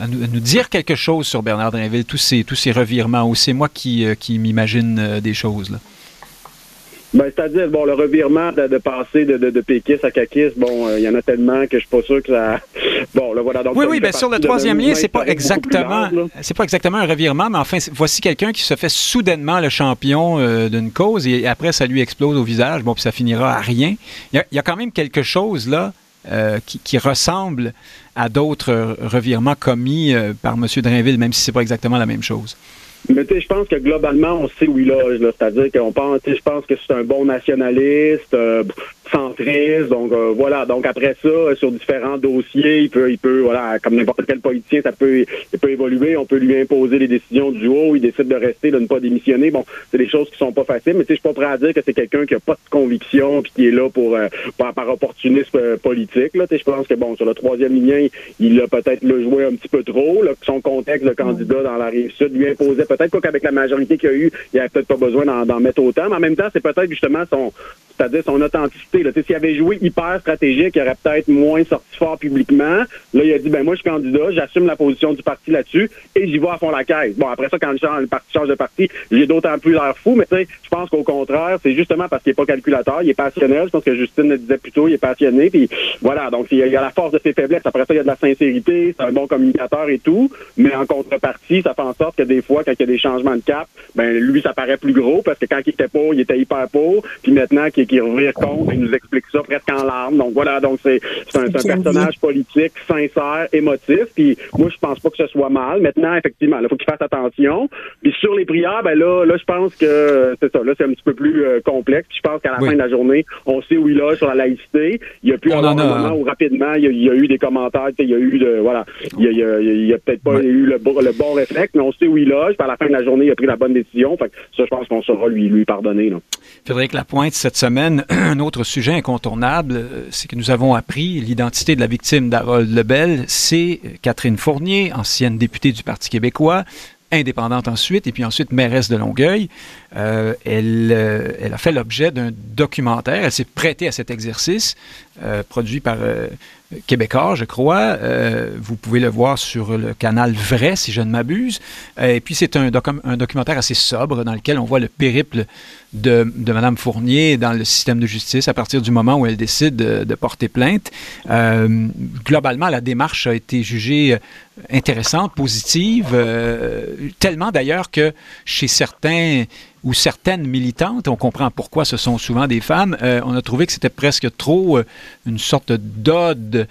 à, nous, dire quelque chose sur Bernard Drinville, tous ces, tous ces revirements, ou c'est moi qui, euh, qui m'imagine euh, des choses là? Ben, c'est-à-dire, bon, le revirement de, passer de, de, de péquiste à caquiste, bon, il y en a tellement que je suis pas sûr que ça. Bon, là, voilà. Donc, oui, oui, bien sur le troisième lien, c'est pas exactement, c'est pas exactement un revirement, mais enfin, voici quelqu'un qui se fait soudainement le champion d'une cause et après, ça lui explose au visage. Bon, puis ça finira à rien. Il y a, quand même quelque chose là qui, qui ressemble à d'autres revirements commis euh, par M. Drainville, même si c'est pas exactement la même chose. Mais tu sais, je pense que globalement, on sait où il loge. C'est-à-dire qu'on pense, je pense que c'est un bon nationaliste, euh, centriste. Donc euh, voilà. Donc après ça, sur différents dossiers, il peut, il peut, voilà, comme n'importe quel politicien, ça peut, il peut évoluer. On peut lui imposer les décisions du haut. Il décide de rester, de ne pas démissionner. Bon, c'est des choses qui sont pas faciles. Mais tu sais, je suis pas prêt à dire que c'est quelqu'un qui a pas de conviction puis qui est là pour euh, par, opportunisme euh, politique. Là, je pense que bon, sur le troisième lien, il a peut-être le joué un petit peu trop. Là, son contexte de candidat dans la rive sud lui imposait peut-être qu'avec la majorité qu'il a eu, il avait peut-être pas besoin d'en mettre autant. Mais en même temps, c'est peut-être justement son c'est-à-dire son authenticité. S'il avait joué hyper stratégique, il aurait peut-être moins sorti fort publiquement. Là, il a dit, ben moi, je suis candidat, j'assume la position du parti là-dessus et j'y vais à fond la caisse. Bon, après ça, quand le, parti change de parti, j'ai d'autant plus l'air fou, mais tu sais, je pense qu'au contraire, c'est justement parce qu'il n'est pas calculateur, il est passionnel. Je pense que Justine le disait plus tôt, il est passionné. Puis voilà, donc il y a la force de ses faiblesses. Après ça, il y a de la sincérité, c'est un bon communicateur et tout. Mais en contrepartie, ça fait en sorte que des fois, quand il y a des changements de cap, ben lui, ça paraît plus gros parce que quand il était pauvre, il était hyper pauvre. Puis maintenant qu'il qu revient compte, il nous explique ça presque en larmes. Donc voilà, donc c'est un, un personnage politique sincère, émotif. Puis moi, je pense pas que ce soit mal. Maintenant, effectivement, il faut qu'il fasse attention. Puis sur les prières, ben là, là, je pense que c'est ça. Là, c'est un petit peu plus euh, complexe. Puis je pense qu'à la fin de la journée, on sait où il a sur la laïcité. Il y a plus un moment où rapidement, il y, a, eu des commentaires. Il y a eu de voilà, il y a, il a, peut-être pas eu le, le, bon réflexe, mais on sait où il loge. Puis à la fin de la journée, il a pris la bonne décision. Fait que ça, je pense qu'on saura lui lui pardonner. Là. Frédéric Lapointe, cette semaine, un autre sujet incontournable, euh, c'est que nous avons appris l'identité de la victime d'Harold Lebel. C'est Catherine Fournier, ancienne députée du Parti québécois, indépendante ensuite, et puis ensuite mairesse de Longueuil. Euh, elle, euh, a fait l'objet d'un documentaire. Elle s'est prêtée à cet exercice, euh, produit par euh, Québécois, je crois. Euh, vous pouvez le voir sur le canal Vrai, si je ne m'abuse. et puis, c'est un, docu un, documentaire assez sobre dans lequel on voit le périple de, de Mme Fournier dans le système de justice à partir du moment où elle décide de, de porter plainte. globalement, la démarche a été jugée intéressante, positive, tellement d'ailleurs que chez certains ou certaines militantes, on comprend pourquoi ce sont souvent des femmes, euh, on a trouvé que c'était presque trop euh, une sorte d'ode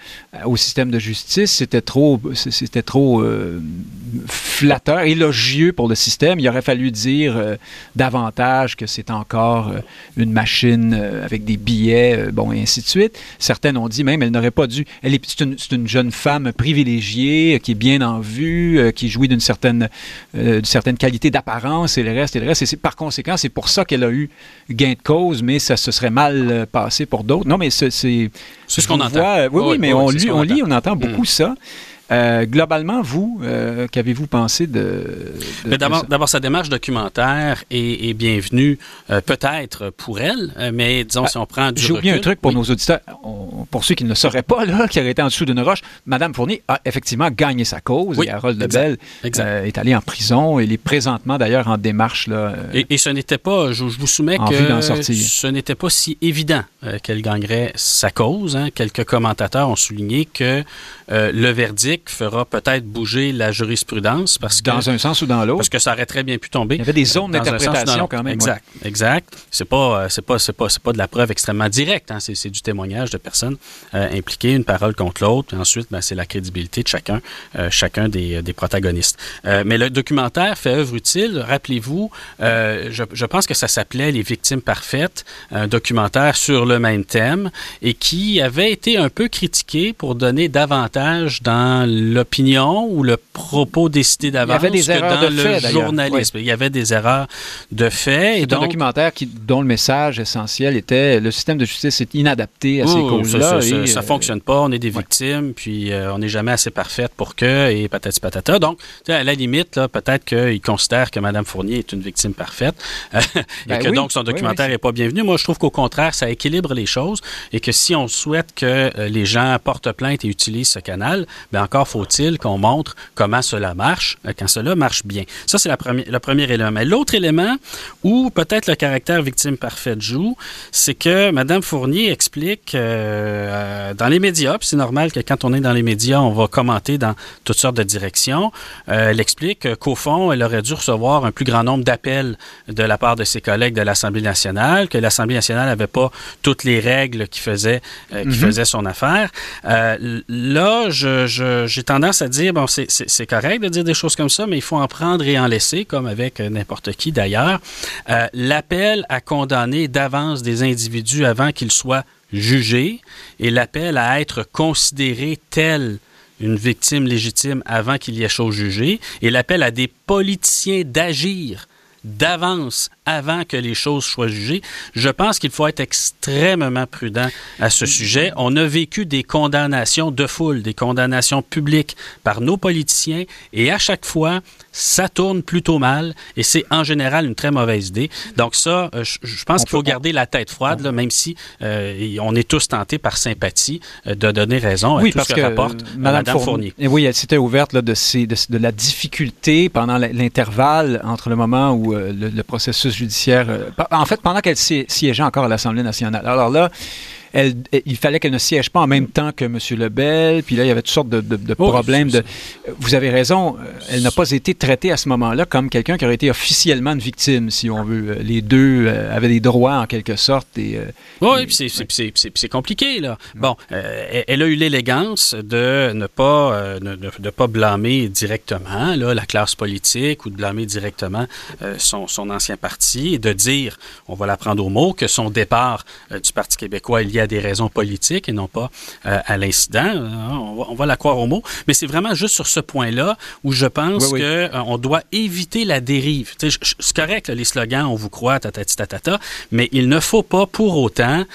au système de justice, c'était trop, euh, flatteur, élogieux pour le système. Il aurait fallu dire euh, davantage que c'est encore euh, une machine avec des billets, bon, et ainsi de suite. Certaines ont dit même elle n'aurait pas dû. Elle est, c'est une, une, jeune femme privilégiée qui est bien en vue, qui jouit d'une certaine, d'une certaine qualité d'apparence et le reste et le reste. Par conséquent, c'est pour ça qu'elle a eu gain de cause, mais ça se serait mal euh, passé pour d'autres. Non, mais c'est. C'est ce qu'on entend. oui, oui, mais on, lit, on lit, on entend beaucoup mm. ça. Euh, globalement, vous, euh, qu'avez-vous pensé de... de D'abord, sa démarche documentaire est, est bienvenue, euh, peut-être pour elle, mais disons, ah, si on prend du J'ai oublié un truc pour nos auditeurs. On, pour ceux qui ne le sauraient pas, là, qui auraient été en dessous d'une roche, Madame Fournier a effectivement gagné sa cause oui, et Harold Lebel est allé en prison. Il est présentement, d'ailleurs, en démarche. Là, et, et, ce n'était pas, je, je, vous soumets que ce n'était pas si évident qu'elle gagnerait sa cause. Hein. Quelques commentateurs ont souligné que le verdict fera peut-être bouger la jurisprudence parce que dans un sens ou dans l'autre parce que ça aurait très bien pu tomber. Il y avait des zones d'interprétation quand même. Exact, ouais. exact. C'est pas euh, c'est pas c'est pas c'est pas de la preuve extrêmement directe. Hein. C'est du témoignage de personnes euh, impliquées, une parole contre l'autre. Ensuite, ben, c'est la crédibilité de chacun euh, chacun des, des protagonistes. Euh, mais le documentaire fait œuvre utile. Rappelez-vous, je, je, pense que ça s'appelait Les victimes parfaites, un documentaire sur le même thème et qui avait été un peu critiqué pour donner davantage dans l'opinion ou le propos décidé d'avance que dans de le fait, journalisme. Oui. Il y avait des erreurs de fait. C'est un documentaire qui, dont le message essentiel était le système de justice est inadapté à ces causes-là. Ça, ne euh, fonctionne pas, on est des victimes, ouais. puis euh, on n'est jamais assez parfaite pour que, et patati patata. Donc, à la limite, peut-être qu'il considère que Mme Fournier est une victime parfaite et ben que oui, donc son documentaire n'est pas bienvenu. Moi, je trouve qu'au contraire, ça équilibre les choses et que si on souhaite que euh, les gens portent plainte et utilisent ce canal, bien encore faut-il qu'on montre comment cela marche euh, quand cela marche bien. Ça, c'est le premier élément. Mais l'autre élément où peut-être le caractère victime parfaite joue, c'est que Mme Fournier explique euh, dans les médias, puis c'est normal que quand on est dans les médias, on va commenter dans toutes sortes de directions. Euh, elle explique qu'au fond, elle aurait dû recevoir un plus grand nombre d'appels de la part de ses collègues de l'Assemblée nationale, que l'Assemblée nationale n'avait pas toutes les règles qui faisaient, euh, qui mm -hmm. faisaient son affaire. Euh, là, je, je j'ai tendance à dire, bon, c'est correct de dire des choses comme ça, mais il faut en prendre et en laisser, comme avec n'importe qui d'ailleurs. Euh, l'appel à condamner d'avance des individus avant qu'ils soient jugés et l'appel à être considéré tel une victime légitime avant qu'il y ait chose jugée et l'appel à des politiciens d'agir d'avance avant que les choses soient jugées. Je pense qu'il faut être extrêmement prudent à ce sujet. On a vécu des condamnations de foule, des condamnations publiques par nos politiciens et à chaque fois, ça tourne plutôt mal et c'est en général une très mauvaise idée. Donc ça, euh, je, pense qu'il faut garder la tête froide, là, même si euh, on est tous tentés par sympathie euh, de donner raison oui, à tout parce ce que, rapporte Mme Fournier. Oui, elle s'était ouverte là, de, ces, de, la difficulté pendant l'intervalle entre le moment où le, processus judiciaire... en fait, pendant qu'elle siégeait encore à l'Assemblée nationale. Alors là, il fallait qu'elle ne siège pas en même temps que M. Lebel. Puis là, il y avait toutes sortes de, oh, problèmes. De, vous avez raison, euh, elle n'a pas été traitée à ce moment-là comme quelqu'un qui aurait été officiellement une victime, si on veut. Euh, les deux euh, avaient des droits en quelque sorte. Et, oui, puis c'est compliqué, là. Bon, elle a eu l'élégance de ne pas, de, pas blâmer directement là, la classe politique ou de blâmer directement son, son, ancien parti et de dire, on va la prendre au mot, que son départ du Parti québécois est lié des raisons politiques et non pas euh, à l'incident. Euh, on va, la croire au mot. Mais c'est vraiment juste sur ce point-là où je pense qu'on euh, doit éviter la dérive. C'est correct, les slogans, on vous croit, tatati tatata, mais il ne faut pas pour autant,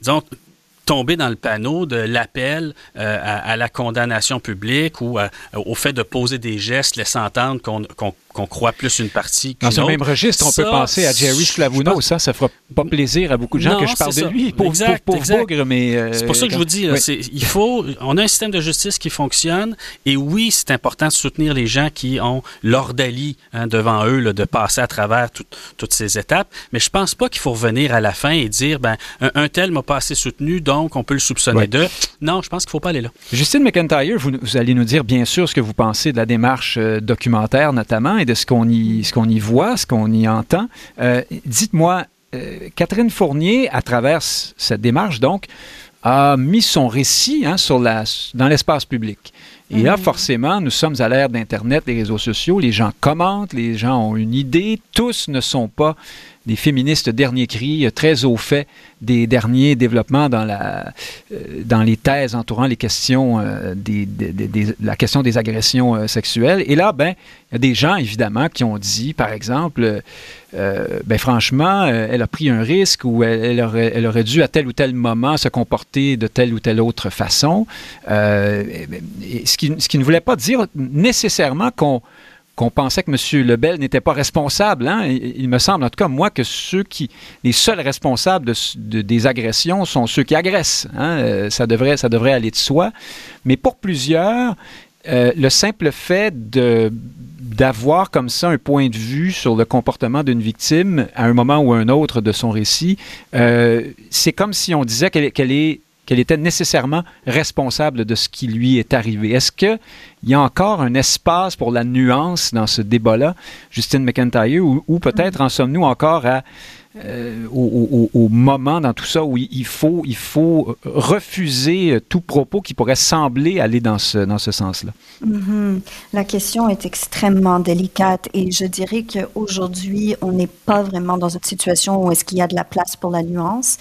disons, tomber dans le panneau de l'appel à, la condamnation publique ou au fait de poser des gestes laissant entendre qu'on qu'on croit plus une partie Dans ce même registre, on peut penser à Jerry Sclavuno. Ça, ça fera pas plaisir à beaucoup de gens que je parle de lui. Pour, exact, pour, mais... Euh, c'est pour ça que je vous dis, il faut... On a un système de justice qui fonctionne et oui, c'est important de soutenir les gens qui ont l'ordalie hein, devant eux de passer à travers toutes ces étapes, mais je pense pas qu'il faut revenir à la fin et dire, ben, un, tel m'a pas assez soutenu, donc on peut le soupçonner de... Non, je pense qu'il faut pas aller là. Justine McIntyre, vous, vous, allez nous dire bien sûr ce que vous pensez de la démarche euh, documentaire notamment de ce qu'on y, qu'on y voit, ce qu'on y entend. Euh, dites-moi, euh, Catherine Fournier, à travers cette démarche, donc, a mis son récit hein, sur la, dans l'espace public. Et là, mhm. forcément, nous sommes à l'ère d'Internet, des réseaux sociaux. Les gens commentent, les gens ont une idée. Tous ne sont pas des féministes dernier cri, très au fait des derniers développements dans, euh, les thèses entourant euh, la question des agressions euh, sexuelles. Et là, ben, il y a des gens, évidemment, qui ont dit, par exemple, ben, franchement, elle a pris un risque ou elle, aurait, dû à tel ou tel moment se comporter de telle ou telle autre façon. qui, ce qui ne voulait pas dire nécessairement qu'on qu'on pensait que M. Lebel n'était pas responsable. Hein? Il, me semble, en tout cas, moi, que ceux qui, les seuls responsables de, des agressions sont ceux qui agressent. Hein? Euh, ça, devrait, ça devrait aller de soi. Mais pour plusieurs, euh, le simple fait d'avoir comme ça un point de vue sur le comportement d'une victime à un moment ou un autre de son récit, euh, c'est comme si on disait qu'elle est qu'elle était nécessairement responsable de ce qui lui est arrivé. Est-ce qu'il y a encore un espace pour la nuance dans ce débat-là, Justine McIntyre, ou peut-être en sommes-nous encore à euh, au, moment dans tout ça où il faut, il faut refuser tout propos qui pourrait sembler aller dans ce, dans ce sens-là? Mm-hmm. La question est extrêmement délicate et je dirais qu'aujourd'hui, on n'est pas vraiment dans une situation où est-ce qu'il y a de la place pour la nuance.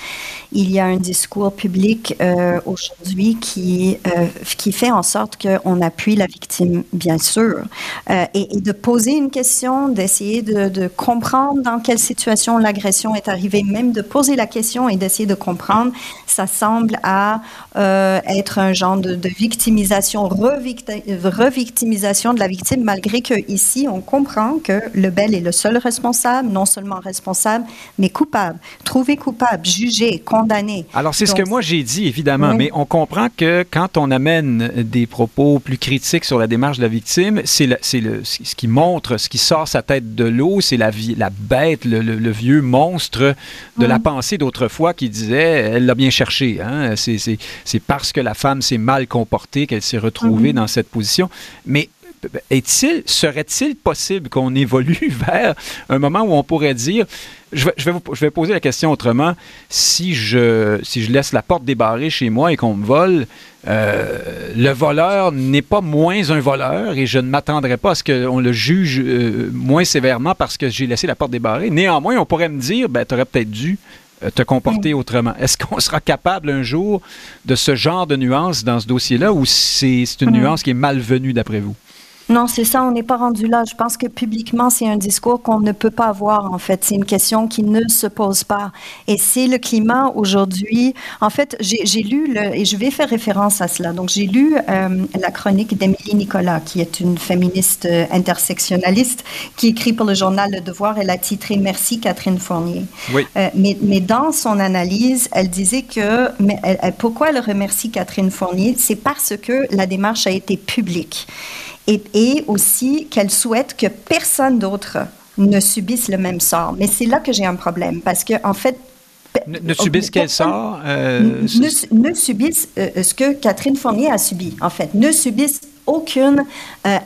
Il y a un discours public euh, aujourd'hui qui, euh, qui fait en sorte qu'on appuie la victime, bien sûr, et, de poser une question, d'essayer de, de comprendre dans quelle situation l'agression est arrivée, même de poser la question et d'essayer de comprendre, ça semble à euh, être un genre de, victimisation, revictimisation de la victime, malgré que ici on comprend que le bel est le seul responsable, non seulement responsable, mais coupable, trouvé coupable, jugé, condamné. Alors c'est ce que moi j'ai dit évidemment, mais on comprend que quand on amène des propos plus critiques sur la démarche de la victime, c'est ce qui montre, ce qui sort sa tête de l'eau, c'est la, la bête, le, le, vieux monstre de la pensée d'autrefois qui disait elle l'a bien cherché. Hein? C'est parce que la femme s'est mal comportée qu'elle s'est retrouvée mhm. dans cette position. Mais est-il, serait-il possible qu'on évolue vers un moment où on pourrait dire, je vais, je vais, je vais poser la question autrement, si je, si je laisse la porte débarrée chez moi et qu'on me vole, euh, le voleur n'est pas moins un voleur et je ne m'attendrai pas à ce qu'on le juge euh, moins sévèrement parce que j'ai laissé la porte débarrée. Néanmoins, on pourrait me dire, ben, tu aurais peut-être dû euh, te comporter autrement. Est-ce qu'on sera capable un jour de ce genre de nuance dans ce dossier-là ou c'est une nuance qui est malvenue d'après vous? Non, c'est ça, on n'est pas rendu là. Je pense que publiquement, c'est un discours qu'on ne peut pas avoir, en fait. C'est une question qui ne se pose pas. Et c'est le climat aujourd'hui. En fait, j'ai lu, le, et je vais faire référence à cela. Donc, j'ai lu euh, la chronique d'Émilie Nicolas, qui est une féministe euh, intersectionnaliste, qui écrit pour le journal Le Devoir. Elle a titré Merci Catherine Fournier. Oui. Euh, mais, mais, dans son analyse, elle disait que mais elle, pourquoi elle remercie Catherine Fournier, c'est parce que la démarche a été publique et, aussi qu'elle souhaite que personne d'autre ne subisse le même sort. Mais c'est là que j'ai un problème, parce que en fait, ne, subissent quel sort euh, ne, subissent euh, ce que Catherine Fournier a subi, en fait. Ne subissent aucune euh,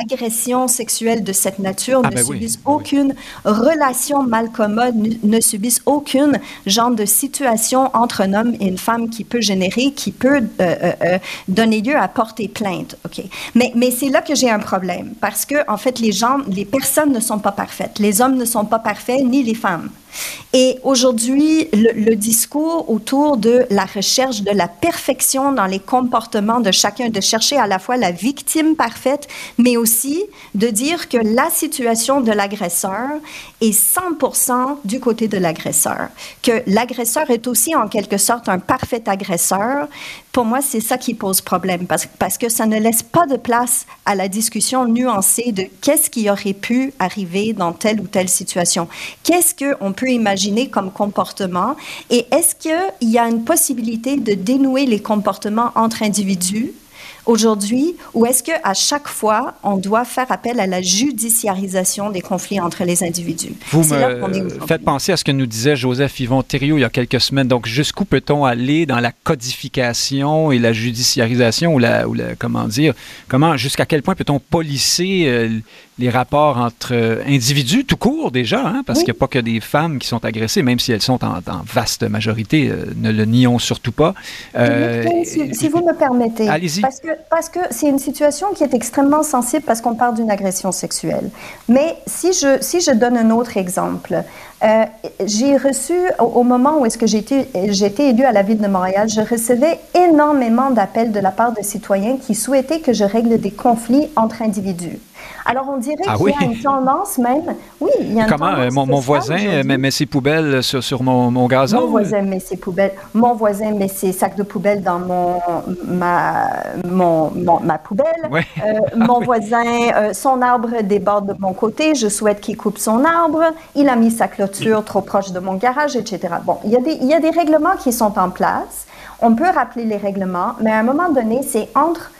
agression sexuelle de cette nature, ah, ne ben subissent aucune relation mal commode, ne, subissent aucune genre de situation entre un homme et une femme qui peut générer, qui peut euh, euh, donner lieu à porter plainte. Ok, mais mais c'est là que j'ai un problème parce que en fait les gens, les personnes ne sont pas parfaites, les hommes ne sont pas parfaits ni les femmes. Et aujourd'hui, le, discours autour de la recherche de la perfection dans les comportements de chacun, de chercher à la fois la victime parfaite, mais aussi de dire que la situation de l'agresseur est 100% du côté de l'agresseur, que l'agresseur est aussi en quelque sorte un parfait agresseur, pour moi, c'est ça qui pose problème parce, parce, que ça ne laisse pas de place à la discussion nuancée de qu'est-ce qui aurait pu arriver dans telle ou telle situation. Qu'est-ce qu'on peut imaginer comme comportement? Et est-ce qu'il y a une possibilité de dénouer les comportements entre individus? Aujourd'hui ou est-ce qu'à chaque fois, on doit faire appel à la judiciarisation des conflits entre les individus? Vous me faites penser à ce que nous disait Joseph Yvon Thériault il y a quelques semaines. Donc, jusqu'où peut-on aller dans la codification et la judiciarisation ou la, ou la comment dire, comment, jusqu'à quel point peut-on policer euh, les rapports entre euh, individus tout court déjà, hein, parce qu'il n'y a pas que des femmes qui sont agressées, même si elles sont en, vaste majorité, euh, ne le nions surtout pas. si, vous me permettez, allez-y. Parce que parce que c'est une situation qui est extrêmement sensible parce qu'on parle d'une agression sexuelle. Mais si je, si je donne un autre exemple, euh, j'ai reçu, au, moment où est-ce que été élue à la ville de Montréal, je recevais énormément d'appels de la part de citoyens qui souhaitaient que je règle des conflits entre individus. Alors, on dirait ah qu'il y a une tendance même. Oui, il y a une Comment euh, mon, voisin euh, met, ses poubelles sur, sur mon, mon, gazon Mon voisin met ses poubelles. Mon voisin met ses sacs de poubelles dans mon, ma, mon, ma poubelle. Euh, mon voisin, son arbre déborde de mon côté. Je souhaite qu'il coupe son arbre. Il a mis sa clôture trop proche de mon garage, etc. Bon, il y, a des, il y a des règlements qui sont en place. On peut rappeler les règlements, mais à un moment donné, c'est entre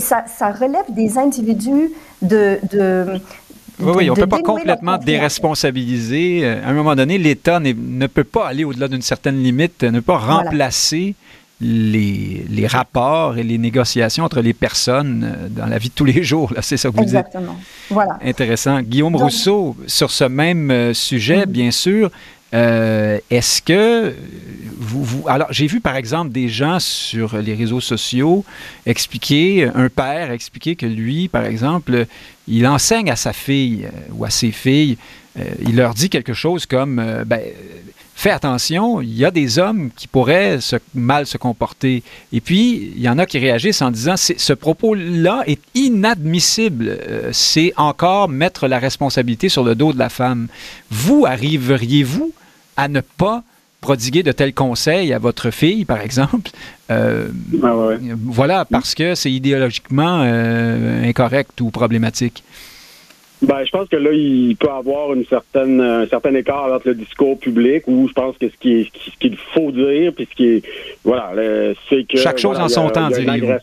ça, ça, relève des individus de, oui, oui, on ne peut pas complètement déresponsabiliser. À un moment donné, l'État ne peut pas aller au-delà d'une certaine limite, ne pas remplacer les, les, rapports et les négociations entre les personnes euh, dans la vie de tous les jours. C'est ça que vous Exactement. Voilà. Intéressant. Guillaume Rousseau, sur ce même euh, sujet, mhm. bien sûr, euh, est-ce que vous, Alors, j'ai vu par exemple des gens sur les réseaux sociaux expliquer, un père expliquer que lui, par exemple, il enseigne à sa fille euh, ou à ses filles, euh, il leur dit quelque chose comme ben, Fais attention, il y a des hommes qui pourraient mal se comporter. Et puis, il y en a qui réagissent en disant ce propos-là est inadmissible. c'est encore mettre la responsabilité sur le dos de la femme. Vous arriveriez-vous à ne pas prodiguer de tels conseils à votre fille, par exemple. Euh, ah voilà, parce que c'est idéologiquement euh, incorrect ou problématique. Ben, je pense que là, il peut avoir une certaine, un certain écart entre le discours public où je pense que ce qui ce qu'il faut dire, puis ce qui est, voilà, c'est que chaque chose en son temps, diriez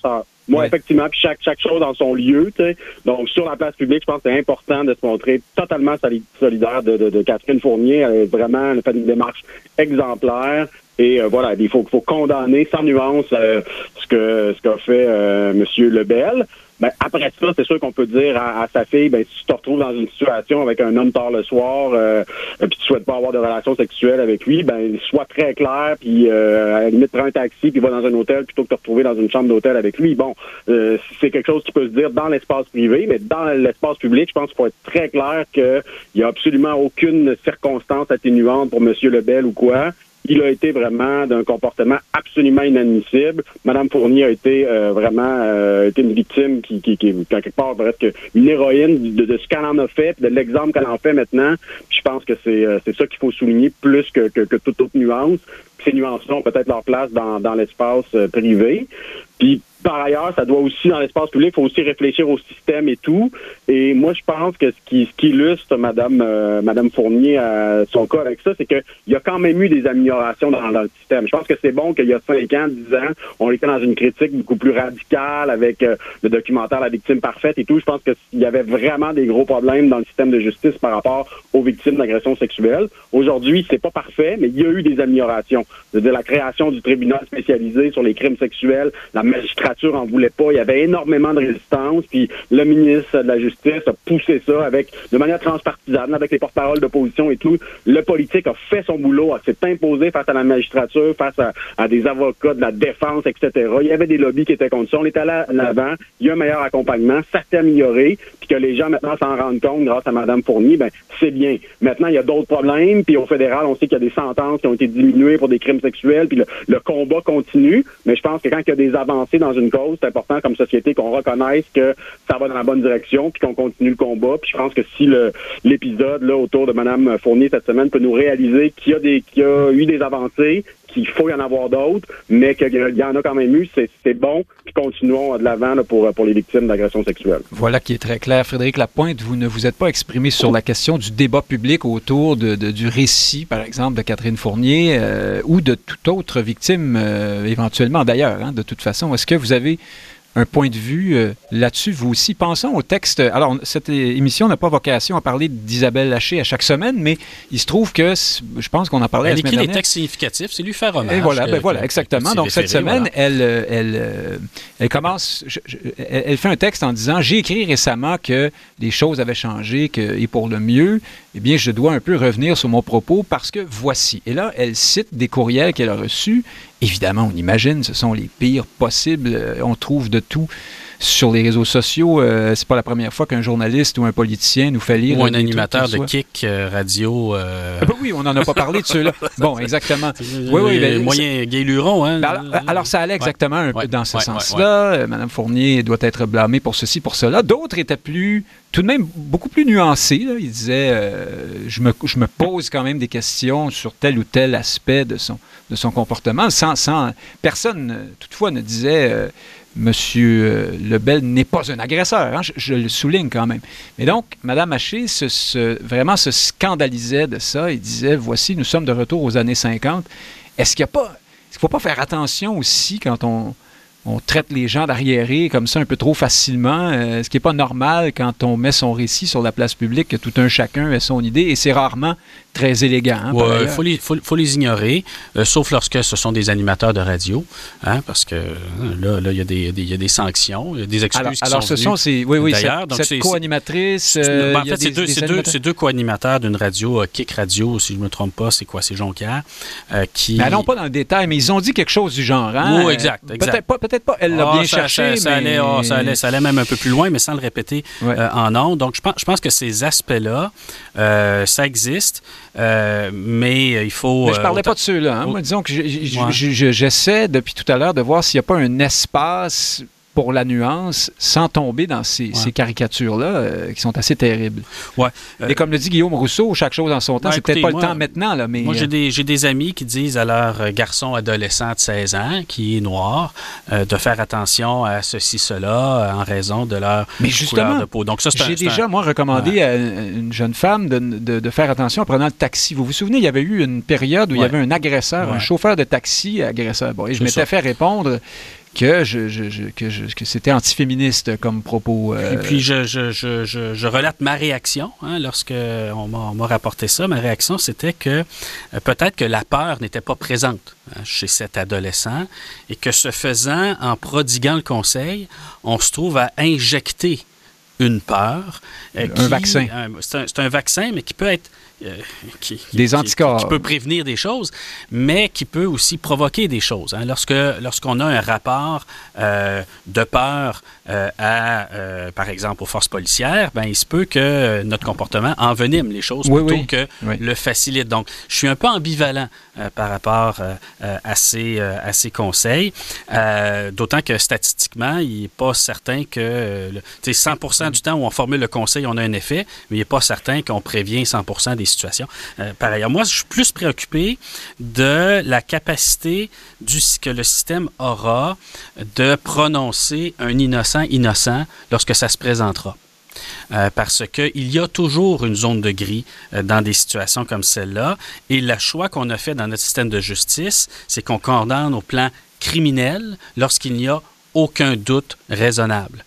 moi, effectivement, puis chaque, chaque chose dans son lieu. sais. Donc, sur la place publique, je pense que c'est important de se montrer totalement solidaire de, de, de Catherine Fournier. Elle est vraiment elle fait une démarche exemplaire. Et euh, voilà, il faut, faut condamner sans nuance euh, ce que ce qu'a fait euh, Monsieur Lebel. Ben, après ça, c'est sûr qu'on peut dire à, sa fille, ben, si tu te retrouves dans une situation avec un homme tard le soir, euh, puis tu souhaites pas avoir de relation sexuelle avec lui, ben, sois très clair, puis euh, à la limite, prends un taxi, puis va dans un hôtel plutôt que de te retrouver dans une chambre d'hôtel avec lui. Bon, euh, c'est quelque chose qui peut se dire dans l'espace privé, mais dans l'espace public, je pense qu'il faut être très clair qu'il y a absolument aucune circonstance atténuante pour Monsieur Lebel ou quoi il a été vraiment d'un comportement absolument inadmissible. Madame Fournier a été euh, vraiment euh, une victime qui, qui, quelque part, presque une héroïne de, ce qu'elle en a fait, de l'exemple qu'elle en fait maintenant. je pense que c'est euh, c'est ça qu'il faut souligner plus que, que, toute autre nuance. Ces nuances-là ont peut-être leur place dans, dans l'espace privé. Puis par ailleurs, ça doit aussi, dans l'espace public, il faut aussi réfléchir au système et tout. Et moi, je pense que ce qui, ce qui illustre Madame, euh, Madame Fournier à son cas avec ça, c'est qu'il y a quand même eu des améliorations dans, le système. Je pense que c'est bon qu'il y a cinq ans, dix ans, on était dans une critique beaucoup plus radicale avec euh, le documentaire La victime parfaite et tout. Je pense qu'il y avait vraiment des gros problèmes dans le système de justice par rapport aux victimes d'agressions sexuelles. Aujourd'hui, c'est pas parfait, mais il y a eu des améliorations. C'est-à-dire la création du tribunal spécialisé sur les crimes sexuels, magistrature en voulait pas. Il y avait énormément de résistance. Puis le ministre de la Justice a poussé ça avec de manière transpartisane, avec les porte-paroles d'opposition et tout. Le politique a fait son boulot, s'est imposé face à la magistrature, face à, des avocats de la défense, etc. Il y avait des lobbies qui étaient contre ça. On est allé à l'avant. Il y a un meilleur accompagnement. Ça s'est amélioré. Puis que les gens maintenant s'en rendent compte grâce à Mme Fournier, ben c'est bien. Maintenant, il y a d'autres problèmes. Puis au fédéral, on sait qu'il y a des sentences qui ont été diminuées pour des crimes sexuels. Puis le, le combat continue. Mais je pense que quand il y a des avancées dans une cause. C'est important comme société qu'on reconnaisse que ça va dans la bonne direction puis qu'on continue le combat. Puis je pense que si l'épisode autour de Mme Fournier cette semaine peut nous réaliser qu'il y qu'il y a eu des avancées, qu'il faut y en avoir d'autres, mais qu'il y en a quand même eu, c'est bon. Puis continuons de l'avant pour, pour les victimes d'agressions sexuelles. Voilà qui est très clair. Frédéric Lapointe, vous ne vous êtes pas exprimé sur la question du débat public autour de, du récit, par exemple, de Catherine Fournier euh, ou de toute autre victime, euh, éventuellement d'ailleurs, hein, de toute façon. Est-ce que vous avez un point de vue euh, là-dessus, vous aussi. Pensons au texte. Alors, cette émission n'a pas vocation à parler d'Isabelle Laché à chaque semaine, mais il se trouve que je pense qu'on en parlait elle la semaine dernière. écrit des textes significatifs, c'est lui faire hommage. Et voilà, ben voilà, exactement. Donc, cette semaine, elle, euh, elle, euh, elle commence, elle fait un texte en disant J'ai écrit récemment que les choses avaient changé que, et pour le mieux, eh bien, je dois un peu revenir sur mon propos parce que voici. Et là, elle cite des courriels qu'elle a reçus Évidemment, on imagine, ce sont les pires possibles. Euh, on trouve de tout sur les réseaux sociaux. Euh, c'est pas la première fois qu'un journaliste ou un politicien nous fait lire. Ou un animateur de kick euh, radio. Ah ben oui, on n'en a pas parlé de ceux-là. Bon, exactement. Oui, oui. Ben, moyen gay luron, hein. Ben, alors, ça allait exactement un peu dans ce sens-là. Madame Fournier doit être blâmée pour ceci, pour cela. D'autres étaient plus tout de même beaucoup plus nuancés. Il disait je, me, je me pose quand même des questions sur tel ou tel aspect de son, de son comportement, sans, sans personne, toutefois, ne disait euh, Monsieur euh, Lebel n'est pas un agresseur. Hein, je, le souligne quand même. Mais donc, Mme Haché se, vraiment se scandalisait de ça et disait Voici, nous sommes de retour aux années 50. Est-ce qu'il ne faut pas faire attention aussi quand on, on traite les gens d'arriérés comme ça un peu trop facilement, euh, ce qui n'est pas normal quand on met son récit sur la place publique, que tout un chacun ait son idée, et c'est rarement très élégant. Hein, il faut, les, faut, les ignorer, euh, sauf lorsque ce sont des animateurs de radio, hein, parce que hein, là, il y, y, a des sanctions, il y a des excuses alors, qui alors sont ce sont ces, oui, oui, cette, co-animatrice... Euh, ben, en fait, c'est deux, deux, deux co-animateurs d'une radio, Kick Radio, si je ne me trompe pas, c'est quoi, c'est Jonquière, qui... Mais allons pas dans le détail, mais ils ont dit quelque chose du genre. Hein? Oui, exact, exact. Peut-être pas, elle l'a ah, bien cherché, ça, mais... allait, ça, allait, ça, allait, même un peu plus loin, mais sans le répéter euh, en ondes. Donc, je pense, je pense que ces aspects-là, euh, ça existe, euh, mais il faut... Mais je parlais pas de ceux-là. Hein. Moi, disons que j'essaie depuis tout à l'heure de voir s'il n'y a pas un espace pour la nuance sans tomber dans ces, caricatures-là euh, qui sont assez terribles. Ouais. Et comme le dit Guillaume Rousseau, chaque chose en son temps, c'est peut-être pas le temps maintenant. Là, mais, moi, j'ai euh, des, amis qui disent à leur garçon adolescent de 16 ans, qui est noir, euh, de faire attention à ceci, cela, en raison de leur couleur de peau. Donc, ça, J'ai déjà, moi, recommandé à une jeune femme de, de, faire attention en prenant le taxi. Vous vous souvenez, il y avait eu une période où il y avait un agresseur, un chauffeur de taxi agresseur. Bon, et je m'étais fait répondre que, je, que, c'était antiféministe comme propos. Euh. Et puis, je, je, relate ma réaction hein, lorsque on m'a rapporté ça. Ma réaction, c'était que euh, peut-être que la peur n'était pas présente hein, chez cet adolescent et que ce faisant, en prodiguant le conseil, on se trouve à injecter une peur. Euh, un vaccin. C'est un, vaccin, mais qui peut être qui, des anticorps. Qui, peut prévenir des choses, mais qui peut aussi provoquer des choses. Hein. Lorsque lorsqu'on a un rapport de peur à, par exemple, aux forces policières, ben il se peut que notre comportement envenime les choses plutôt que le facilite. Donc, je suis un peu ambivalent par rapport à ces à ces conseils, d'autant que statistiquement, il n'est pas certain que 100 du temps où on formule le conseil, on a un effet, mais il n'est pas certain qu'on prévient 100 des situations. Euh, par ailleurs, moi, je suis plus préoccupé de la capacité du, que le système aura de prononcer un innocent innocent lorsque ça se présentera. Euh, parce qu'il y a toujours une zone de gris euh, dans des situations comme celle-là. Et le choix qu'on a fait dans notre système de justice, c'est qu'on condamne au plan criminel lorsqu'il n'y a aucun doute raisonnable.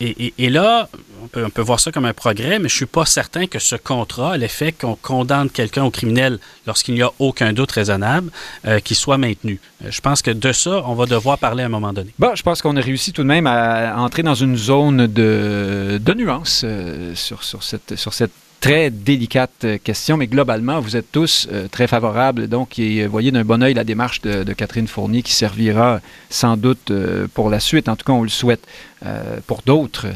Et, là, on peut, voir ça comme un progrès, mais je ne suis pas certain que ce contrat, l'effet qu'on condamne quelqu'un au criminel lorsqu'il n'y a aucun doute raisonnable, euh, qu'il soit maintenu. Euh, je pense que de ça, on va devoir parler à un moment donné. Je pense qu'on a réussi tout de même à entrer dans une zone de, nuance sur, sur, cette, sur cette très délicate question, mais globalement, vous êtes tous très favorables. Donc, et, voyez d'un bon oeil la démarche de, de, Catherine Fournier qui servira sans doute pour la suite. En tout cas, on le souhaite. Euh, pour d'autres,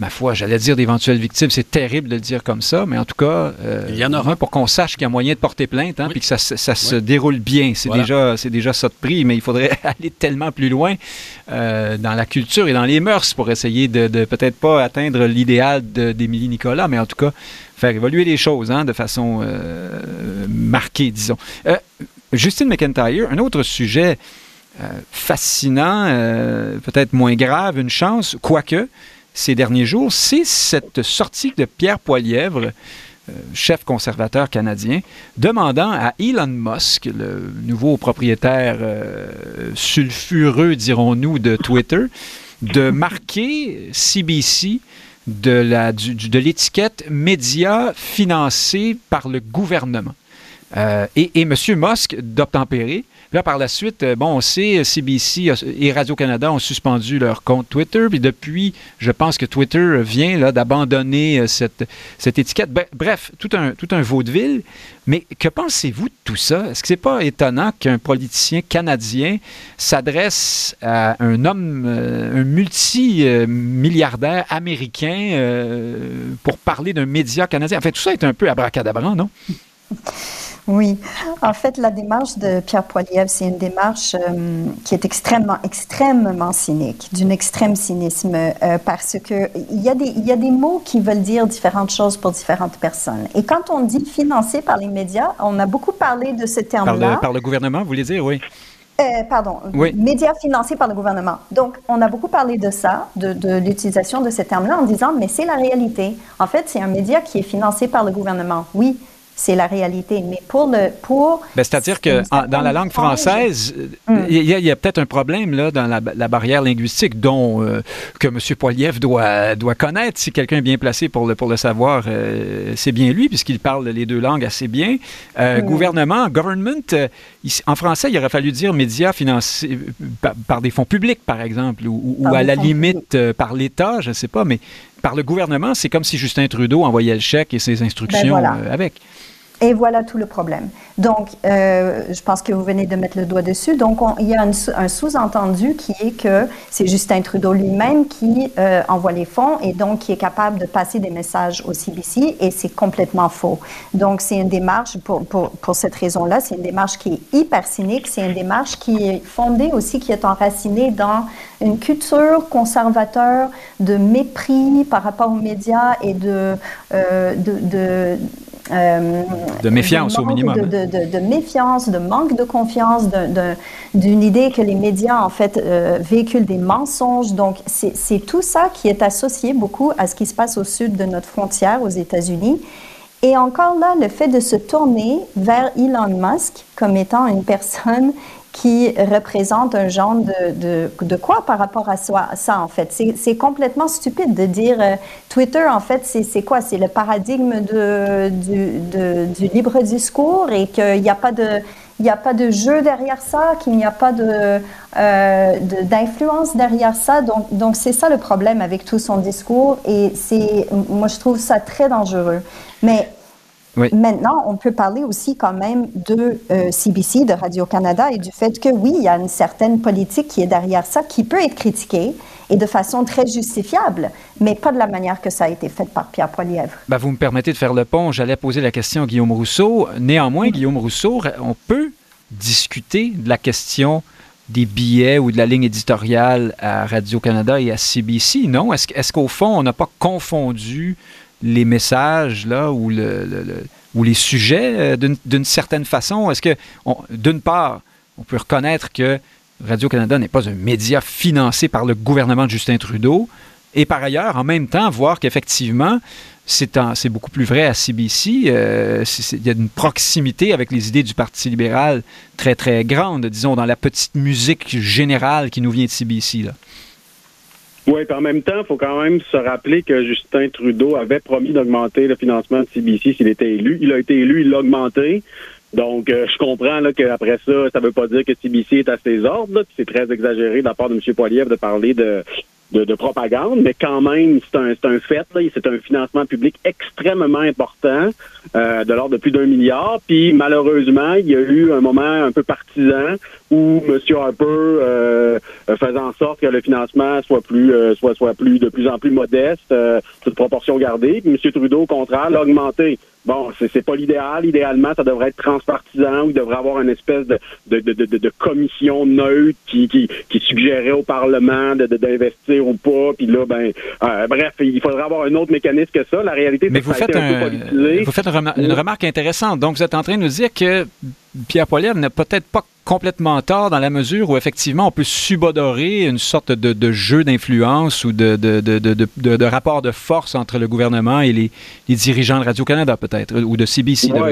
ma foi, j'allais dire d'éventuelles victimes, c'est terrible de le dire comme ça, mais en tout cas, euh, il y en aura pour qu'on sache qu'il y a moyen de porter plainte, hein, puis que ça, se déroule bien. C'est déjà, c'est déjà ça de prix, mais il faudrait aller tellement plus loin euh, dans la culture et dans les mœurs pour essayer de, peut-être pas atteindre l'idéal d'Émilie Nicolas, mais en tout cas faire évoluer les choses hein, de façon marquée, disons. Justine McIntyre, un autre sujet euh, fascinant, euh, peut-être moins grave, une chance, quoique, ces derniers jours, c'est cette sortie de Pierre Poilièvre, euh, chef conservateur canadien, demandant à Elon Musk, le nouveau propriétaire sulfureux, dirons-nous, de Twitter, de marquer CBC de, l'étiquette média financé par le gouvernement. Et, et M. Musk d'obtempérer Là, par la suite, euh, bon, on sait, CBC et Radio-Canada ont suspendu leur compte Twitter. Puis depuis, je pense que Twitter vient d'abandonner euh, cette, étiquette. Bref, tout un, vaudeville. Mais que pensez-vous de tout ça? Est-ce que c'est pas étonnant qu'un politicien canadien s'adresse à un homme, euh, un multimilliardaire américain pour parler d'un média canadien? En fait, tout ça est un peu abracadabrant, non? Oui, en fait, la démarche de Pierre Poilievre, c'est une démarche euh, qui est extrêmement, extrêmement cynique, d'une extrême cynisme, euh, parce que il y, a des, il y a des mots qui veulent dire différentes choses pour différentes personnes. Et quand on dit financé par les médias, on a beaucoup parlé de ce terme-là. Par, le, gouvernement, vous voulez dire, oui? Euh, pardon, oui. médias financés par le gouvernement. Donc, on a beaucoup parlé de ça, de, de l'utilisation de ce terme-là, en disant, mais c'est la réalité. En fait, c'est un média qui est financé par le gouvernement. Oui, c'est la réalité. Mais pour le. Pour, ben, C'est-à-dire que dans la langue française, mm. il y a, peut-être un problème là, dans la, barrière linguistique dont euh, que M. Poiliev doit, doit connaître. Si quelqu'un est bien placé pour le, pour le savoir, euh, c'est bien lui, puisqu'il parle les deux langues assez bien. Euh, mm. Gouvernement, government, en français, il aurait fallu dire médias financés par, des fonds publics, par exemple, ou, à la limite par l'État, je ne sais pas, mais par le gouvernement, c'est comme si Justin Trudeau envoyait le chèque et ses instructions ben avec. Et voilà tout le problème. Donc, euh, je pense que vous venez de mettre le doigt dessus. Donc, il y a un, sous-entendu qui est que c'est Justin Trudeau lui-même qui euh, envoie les fonds et donc qui est capable de passer des messages au CBC et c'est complètement faux. Donc, c'est une démarche, pour, pour, pour cette raison-là, c'est une démarche qui est hyper cynique, c'est une démarche qui est fondée aussi, qui est enracinée dans une culture conservateur de mépris par rapport aux médias et de, euh, de, de méfiance au minimum. De, méfiance, de manque de confiance, d'une idée que les médias, en fait, euh, véhiculent des mensonges. Donc, c'est tout ça qui est associé beaucoup à ce qui se passe au sud de notre frontière, aux États-Unis. Et encore là, le fait de se tourner vers Elon Musk comme étant une personne qui représente un genre de, de, quoi par rapport à ça, en fait? C'est complètement stupide de dire euh, Twitter, en fait, c'est quoi? C'est le paradigme de, du, libre discours et qu'il n'y a pas de... A pas de jeu derrière ça, qu'il n'y a pas de, euh, d'influence derrière ça. Donc, donc c'est ça le problème avec tout son discours. Et c'est, moi, je trouve ça très dangereux. Mais Maintenant, on peut parler aussi quand même de CBC, euh, de Radio-Canada, et du fait que oui, il y a une certaine politique qui est derrière ça, qui peut être critiquée et de façon très justifiable, mais pas de la manière que ça a été fait par Pierre Poilievre. Ben, vous me permettez de faire le pont. J'allais poser la question à Guillaume Rousseau. Néanmoins, Guillaume Rousseau, on peut discuter de la question des billets ou de la ligne éditoriale à Radio-Canada et à CBC, non? Est-ce qu'au fond, on n'a pas confondu les messages là, ou, le, ou les sujets euh, d'une certaine façon? Est-ce que, d'une part, on peut reconnaître que Radio-Canada n'est pas un média financé par le gouvernement de Justin Trudeau, et par ailleurs, en même temps, voir qu'effectivement, c'est beaucoup plus vrai à CBC. Euh, il y a une proximité avec les idées du Parti libéral très, très grande, disons, dans la petite musique générale qui nous vient de CBC. Là. Oui, en même temps, il faut quand même se rappeler que Justin Trudeau avait promis d'augmenter le financement de CBC s'il était élu. Il a été élu, il l'a augmenté. Donc, euh, je comprends là, qu'après ça, ça ne veut pas dire que CBC est à ses ordres. C'est très exagéré de la part de M. Poiliev de parler de, de, propagande, mais quand même, c'est un, un fait. C'est un financement public extrêmement important, euh, de l'ordre de plus d'un milliard. Puis malheureusement, il y a eu un moment un peu partisan où M. Harper euh, faisait en sorte que le financement soit plus euh, soit soit plus de plus en plus modeste, euh, toute proportion gardée. Puis M. Trudeau, au contraire, l'a augmenté. Bon, c'est pas l'idéal. Idéalement, ça devrait être transpartisan ou il devrait avoir une espèce de, de, de, de, de commission neutre qui, qui, qui suggérait au Parlement d'investir ou pas. Puis là, ben, euh, bref, il faudrait avoir un autre mécanisme que ça. La réalité, c'est que vous, faites un, vous faites une remarque intéressante. Donc, vous êtes en train de nous dire que Pierre Poilievre n'a peut-être pas complètement tort dans la mesure où effectivement on peut subodorer une sorte de, jeu d'influence ou de, de, rapport de force entre le gouvernement et les, dirigeants de Radio-Canada peut-être, ou de CBC, dire.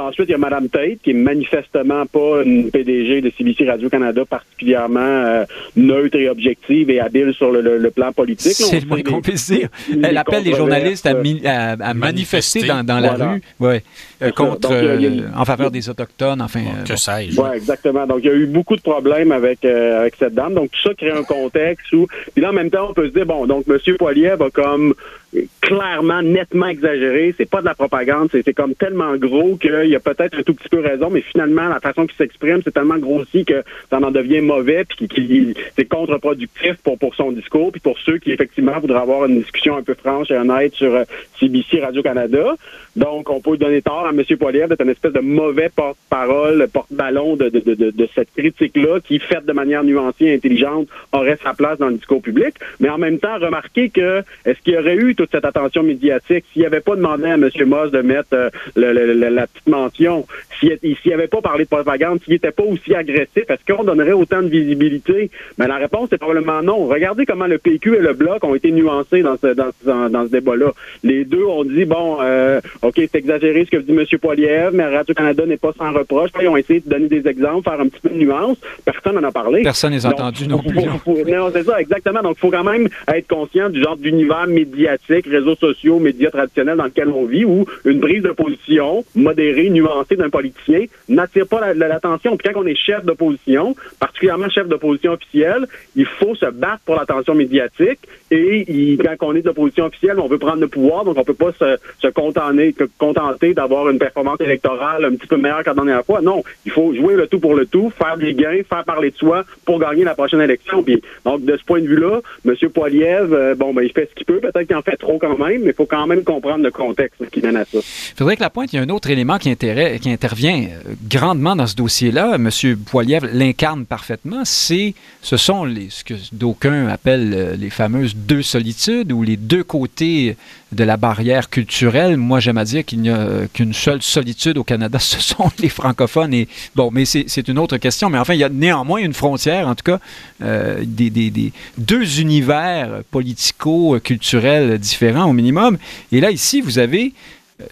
ensuite, il y a Mme Tate, qui est manifestement pas une PDG de CBC Radio-Canada particulièrement euh, neutre et objective et habile sur le, plan politique. C'est le moins qu'on puisse dire. Elle appelle les journalistes à, manifester dans, la rue ouais, euh, contre, euh, en faveur des autochtones, enfin. que sais-je exactement. Donc, il y a eu beaucoup de problèmes avec, euh, avec cette dame. Donc, tout ça crée un contexte où... Puis là, en même temps, on peut se dire, bon, donc, M. Poilier va comme clairement, nettement exagéré. C'est pas de la propagande. C'est comme tellement gros qu'il y a peut-être un tout petit peu raison, mais finalement, la façon qu'il s'exprime, c'est tellement grossi que ça en devient mauvais puis qui, c'est contre-productif pour, pour son discours puis pour ceux qui, effectivement, voudraient avoir une discussion un peu franche et honnête sur CBC euh, Radio-Canada. Donc, on peut donner tort à M. Poilier d'être une espèce de mauvais porte-parole, porte-ballon de, de, de, de, cette critique-là qui, faite de manière nuancée et intelligente, aurait sa place dans le discours public. Mais en même temps, remarquez que est-ce qu'il y aurait eu toute cette attention médiatique s'il avait pas demandé à M. Moss de mettre euh, la petite mention, s'il avait pas parlé de propagande, s'il n'était pas aussi agressif, est-ce qu'on donnerait autant de visibilité? Mais la réponse est probablement non. Regardez comment le PQ et le Bloc ont été nuancés dans ce, dans, dans, ce débat-là. Les deux ont dit, bon, euh, OK, c'est exagéré ce que dit M. Poiliev, mais Radio-Canada n'est pas sans reproche. Ils ont essayé de donner des exemples, faire un petit peu de nuance. Personne n'en a parlé. Personne n'est entendu non plus. non, c'est ça, exactement. Donc, il faut quand même être conscient du genre d'univers médiatique, réseaux sociaux, médias traditionnels dans lequel on vit, où une prise de position modérée, nuancée d'un politicien n'attire pas l'attention. Puis quand on est chef d'opposition, particulièrement chef d'opposition officielle, il faut se battre pour l'attention médiatique. Et quand on est d'opposition officielle, on veut prendre le pouvoir, donc on peut pas se, contenter, d'avoir une performance électorale un petit peu meilleure qu'à la dernière fois. Non, il faut jouer le tout pour le tout, faire des gains, faire parler de soi pour gagner la prochaine élection. Donc, de ce point de vue-là, M. Poiliev, euh, bon, ben, il fait ce qu'il peut. Peut-être qu'il en fait quand même, mais il faut quand même comprendre le contexte qui mène à ça. Faudrait que la pointe, il y a un autre élément qui, qui intervient euh, grandement dans ce dossier-là. M. Poiliev l'incarne parfaitement. C'est, ce sont ce que d'aucuns appellent euh, les fameuses deux solitudes ou les deux côtés de la barrière culturelle. Moi, j'aime à dire qu'il n'y a qu'une seule solitude au Canada, ce sont les francophones. Et bon, mais c'est une autre question. Mais enfin, il y a néanmoins une frontière, en tout cas, euh, des, des, deux univers politico-culturels différents au minimum. Et là, ici, vous avez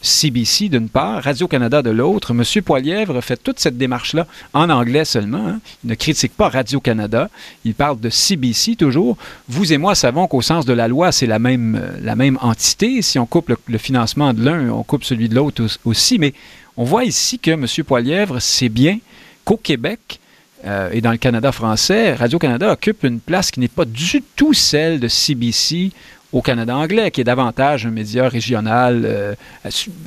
CBC d'une part, Radio-Canada de l'autre. M. Poilièvre fait toute cette démarche-là en anglais seulement. Hein. Il ne critique pas Radio-Canada. Il parle de CBC toujours. Vous et moi savons qu'au sens de la loi, c'est la même, euh, entité. Si on coupe le, financement de l'un, on coupe celui de l'autre aussi. Mais on voit ici que M. Poilièvre sait bien qu'au Québec, euh, et dans le Canada français, Radio-Canada occupe une place qui n'est pas du tout celle de CBC au Canada anglais, qui est davantage un média régional, euh,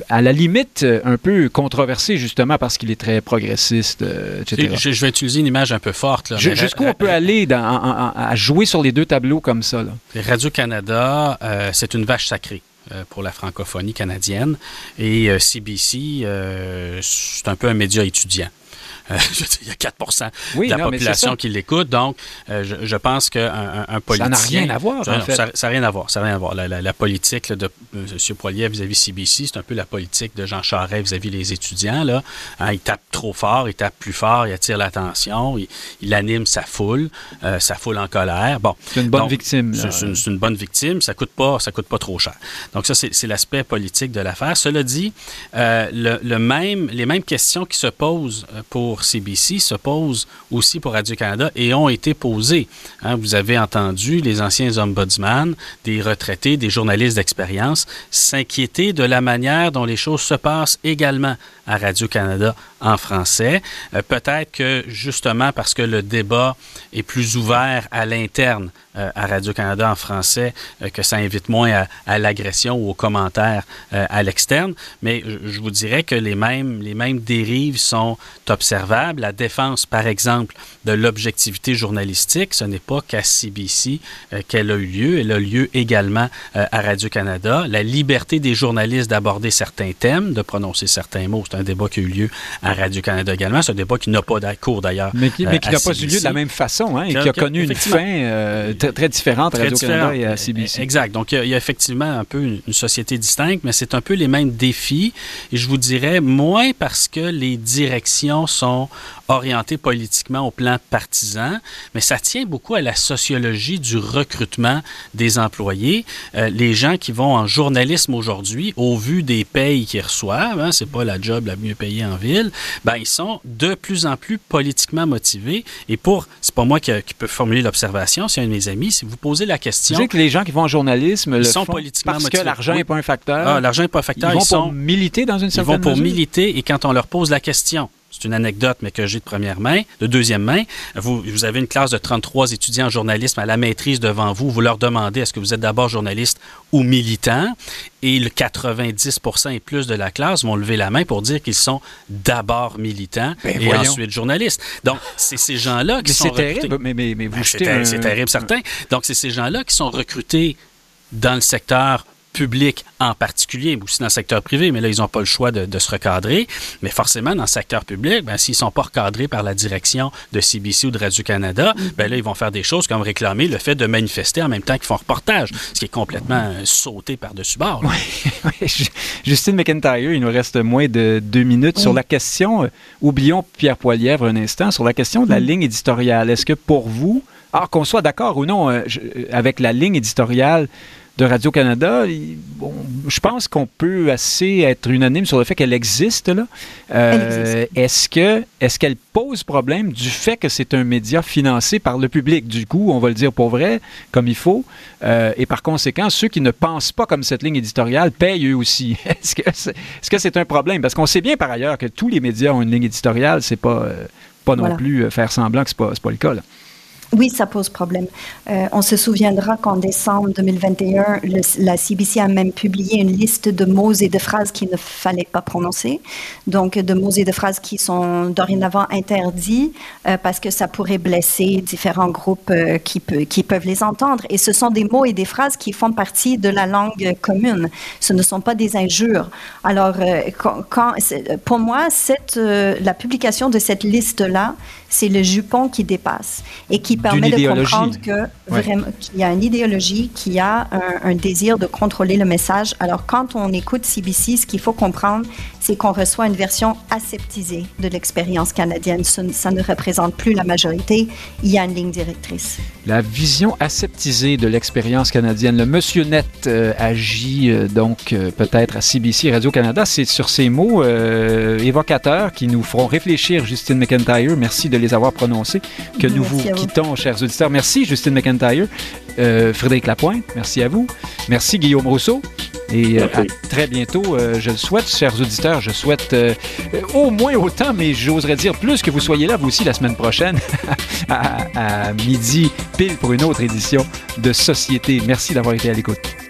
à la limite un peu controversé justement parce qu'il est très progressiste, etc. Je, vais utiliser une image un peu forte. Jusqu'où on peut aller à jouer sur les deux tableaux comme ça? Radio-Canada, c'est une vache sacrée. Euh, pour la francophonie canadienne. Et CBC, euh, euh, c'est un peu un média étudiant. Euh, il y a 4% de la population qui l'écoute. Donc, euh, je, pense qu'un un, politicien... Ça n'a rien à voir, en fait. Ça n'a rien à voir. Ça rien à voir. La, politique de euh, M. Poilier vis-à-vis CBC, c'est un peu la politique de Jean Charest vis-à-vis des étudiants. Là. Hein, il tape trop fort, il tape plus fort, il attire l'attention, il, anime sa foule, sa foule en colère. Bon, c'est une bonne victime. C'est une, bonne victime. Ça coûte pas, ça coûte pas trop cher. Donc, ça, c'est l'aspect politique de l'affaire. Cela dit, le, même, les mêmes questions qui se posent pour CBC se posent aussi pour Radio-Canada et ont été posées. Hein. vous avez entendu les anciens ombudsman, des retraités, des journalistes d'expérience s'inquiéter de la manière dont les choses se passent également à Radio-Canada en français. Euh, peut-être que justement parce que le débat est plus ouvert à l'interne euh, à Radio-Canada en français, euh, que ça invite moins à, l'agression ou aux commentaires à l'externe. Mais je vous dirais que les mêmes, les mêmes dérives sont observables. La défense, par exemple, de l'objectivité journalistique, ce n'est pas qu'à CBC qu'elle a eu lieu. Elle a lieu également à Radio-Canada. La liberté des journalistes d'aborder certains thèmes, de prononcer certains mots, un débat qui a eu lieu Radio-Canada également. C'est un débat qui n'a pas cours d'ailleurs. Mais qui, n'a pas eu lieu de la même façon, hein, et qui a, connu une fin euh, très différente à Radio-Canada et à CBC. Exact. Donc, il y, a, effectivement un peu une, société distincte, mais c'est un peu les mêmes défis. Et je vous dirais moins parce que les directions sont orientées politiquement au plan partisan, mais ça tient beaucoup à la sociologie du recrutement des employés. Euh, les gens qui vont en journalisme aujourd'hui, au vu des payes qu'ils reçoivent, hein, c'est pas la job la mieux payée en ville, ben ils sont de plus en plus politiquement motivés. Et pour, c'est pas moi qui, peux formuler l'observation, c'est un de mes amis, si vous posez la question. Vous que les gens qui vont en journalisme sont politiquement parce que l'argent n'est pas un facteur. Ah, l'argent n'est pas un facteur. Ils vont pour militer dans une certaine Ils vont pour militer et quand on leur pose la question, c'est une anecdote, mais que j'ai de première main, de deuxième main. Vous, vous avez une classe de 33 étudiants en journalisme à la maîtrise devant vous. Vous leur demandez est-ce que vous êtes d'abord journaliste ou militant? Et le 90% et plus de la classe vont lever la main pour dire qu'ils sont d'abord militants ben et ensuite journalistes. Donc, c'est ces gens-là qui sont recrutés. Terrible, mais, mais, mais vous ben, C'est terrible, certain. Donc, c'est ces gens-là qui sont recrutés dans le secteur public en particulier, aussi dans le secteur privé, mais là, ils n'ont pas le choix de, se recadrer. Mais forcément, dans le secteur public, ben, s'ils ne sont pas recadrés par la direction de CBC ou de Radio-Canada, mm-hmm. ben là, ils vont faire des choses comme réclamer le fait de manifester en même temps qu'ils font reportage, ce qui est complètement euh, sauté par-dessus bord. Oui, Justine McIntyre, il nous reste moins de deux minutes. Sur la question, euh, oublions Pierre Poilièvre un instant, sur la question de la mm. ligne éditoriale, est-ce que pour vous, alors qu'on soit d'accord ou non euh, avec la ligne éditoriale, de Radio-Canada, bon, je pense qu'on peut assez être unanime sur le fait qu'elle existe. Là. Euh, est-ce que est-ce qu'elle pose problème du fait que c'est un média financé par le public? Du coup, on va le dire pour vrai, comme il faut. Euh, et par conséquent, ceux qui ne pensent pas comme cette ligne éditoriale payent eux aussi. est-ce que c'est, est-ce que c'est un problème? Parce qu'on sait bien par ailleurs que tous les médias ont une ligne éditoriale. C'est pas, euh, pas non plus faire semblant que c'est pas, pas le cas. Là. Oui, ça pose problème. Euh, on se souviendra qu'en décembre 2021, la CBC a même publié une liste de mots et de phrases qu'il ne fallait pas prononcer. Donc, de mots et de phrases qui sont dorénavant interdits euh, parce que ça pourrait blesser différents groupes euh, qui, peuvent les entendre. Et ce sont des mots et des phrases qui font partie de la langue commune. Ce ne sont pas des injures. Alors, pour moi, la publication de cette liste-là, c'est le jupon qui dépasse et qui permet de comprendre que vraiment qu'il y a une idéologie, qu'il y a un, désir de contrôler le message. Alors quand on écoute CBC, ce qu'il faut comprendre, c'est qu'on reçoit une version aseptisée de l'expérience canadienne. Ça, ne représente plus la majorité. Il y a une ligne directrice. La vision aseptisée de l'expérience canadienne. Le Monsieur Net euh, agit euh, donc euh, peut-être à CBC Radio-Canada. C'est sur ces mots évocateurs qui nous feront réfléchir, Justine McIntyre. Merci de les avoir prononcés. Que nous vous, quittons, chers auditeurs. Merci, Justine McIntyre. Frédéric Lapointe, merci à vous. Merci, Guillaume Rousseau. Et à très bientôt, je le souhaite, chers auditeurs. Je souhaite au moins autant, mais j'oserais dire plus que vous soyez là, vous aussi, la semaine prochaine, à, à midi, pile pour une autre édition de Société. Merci d'avoir été à l'écoute.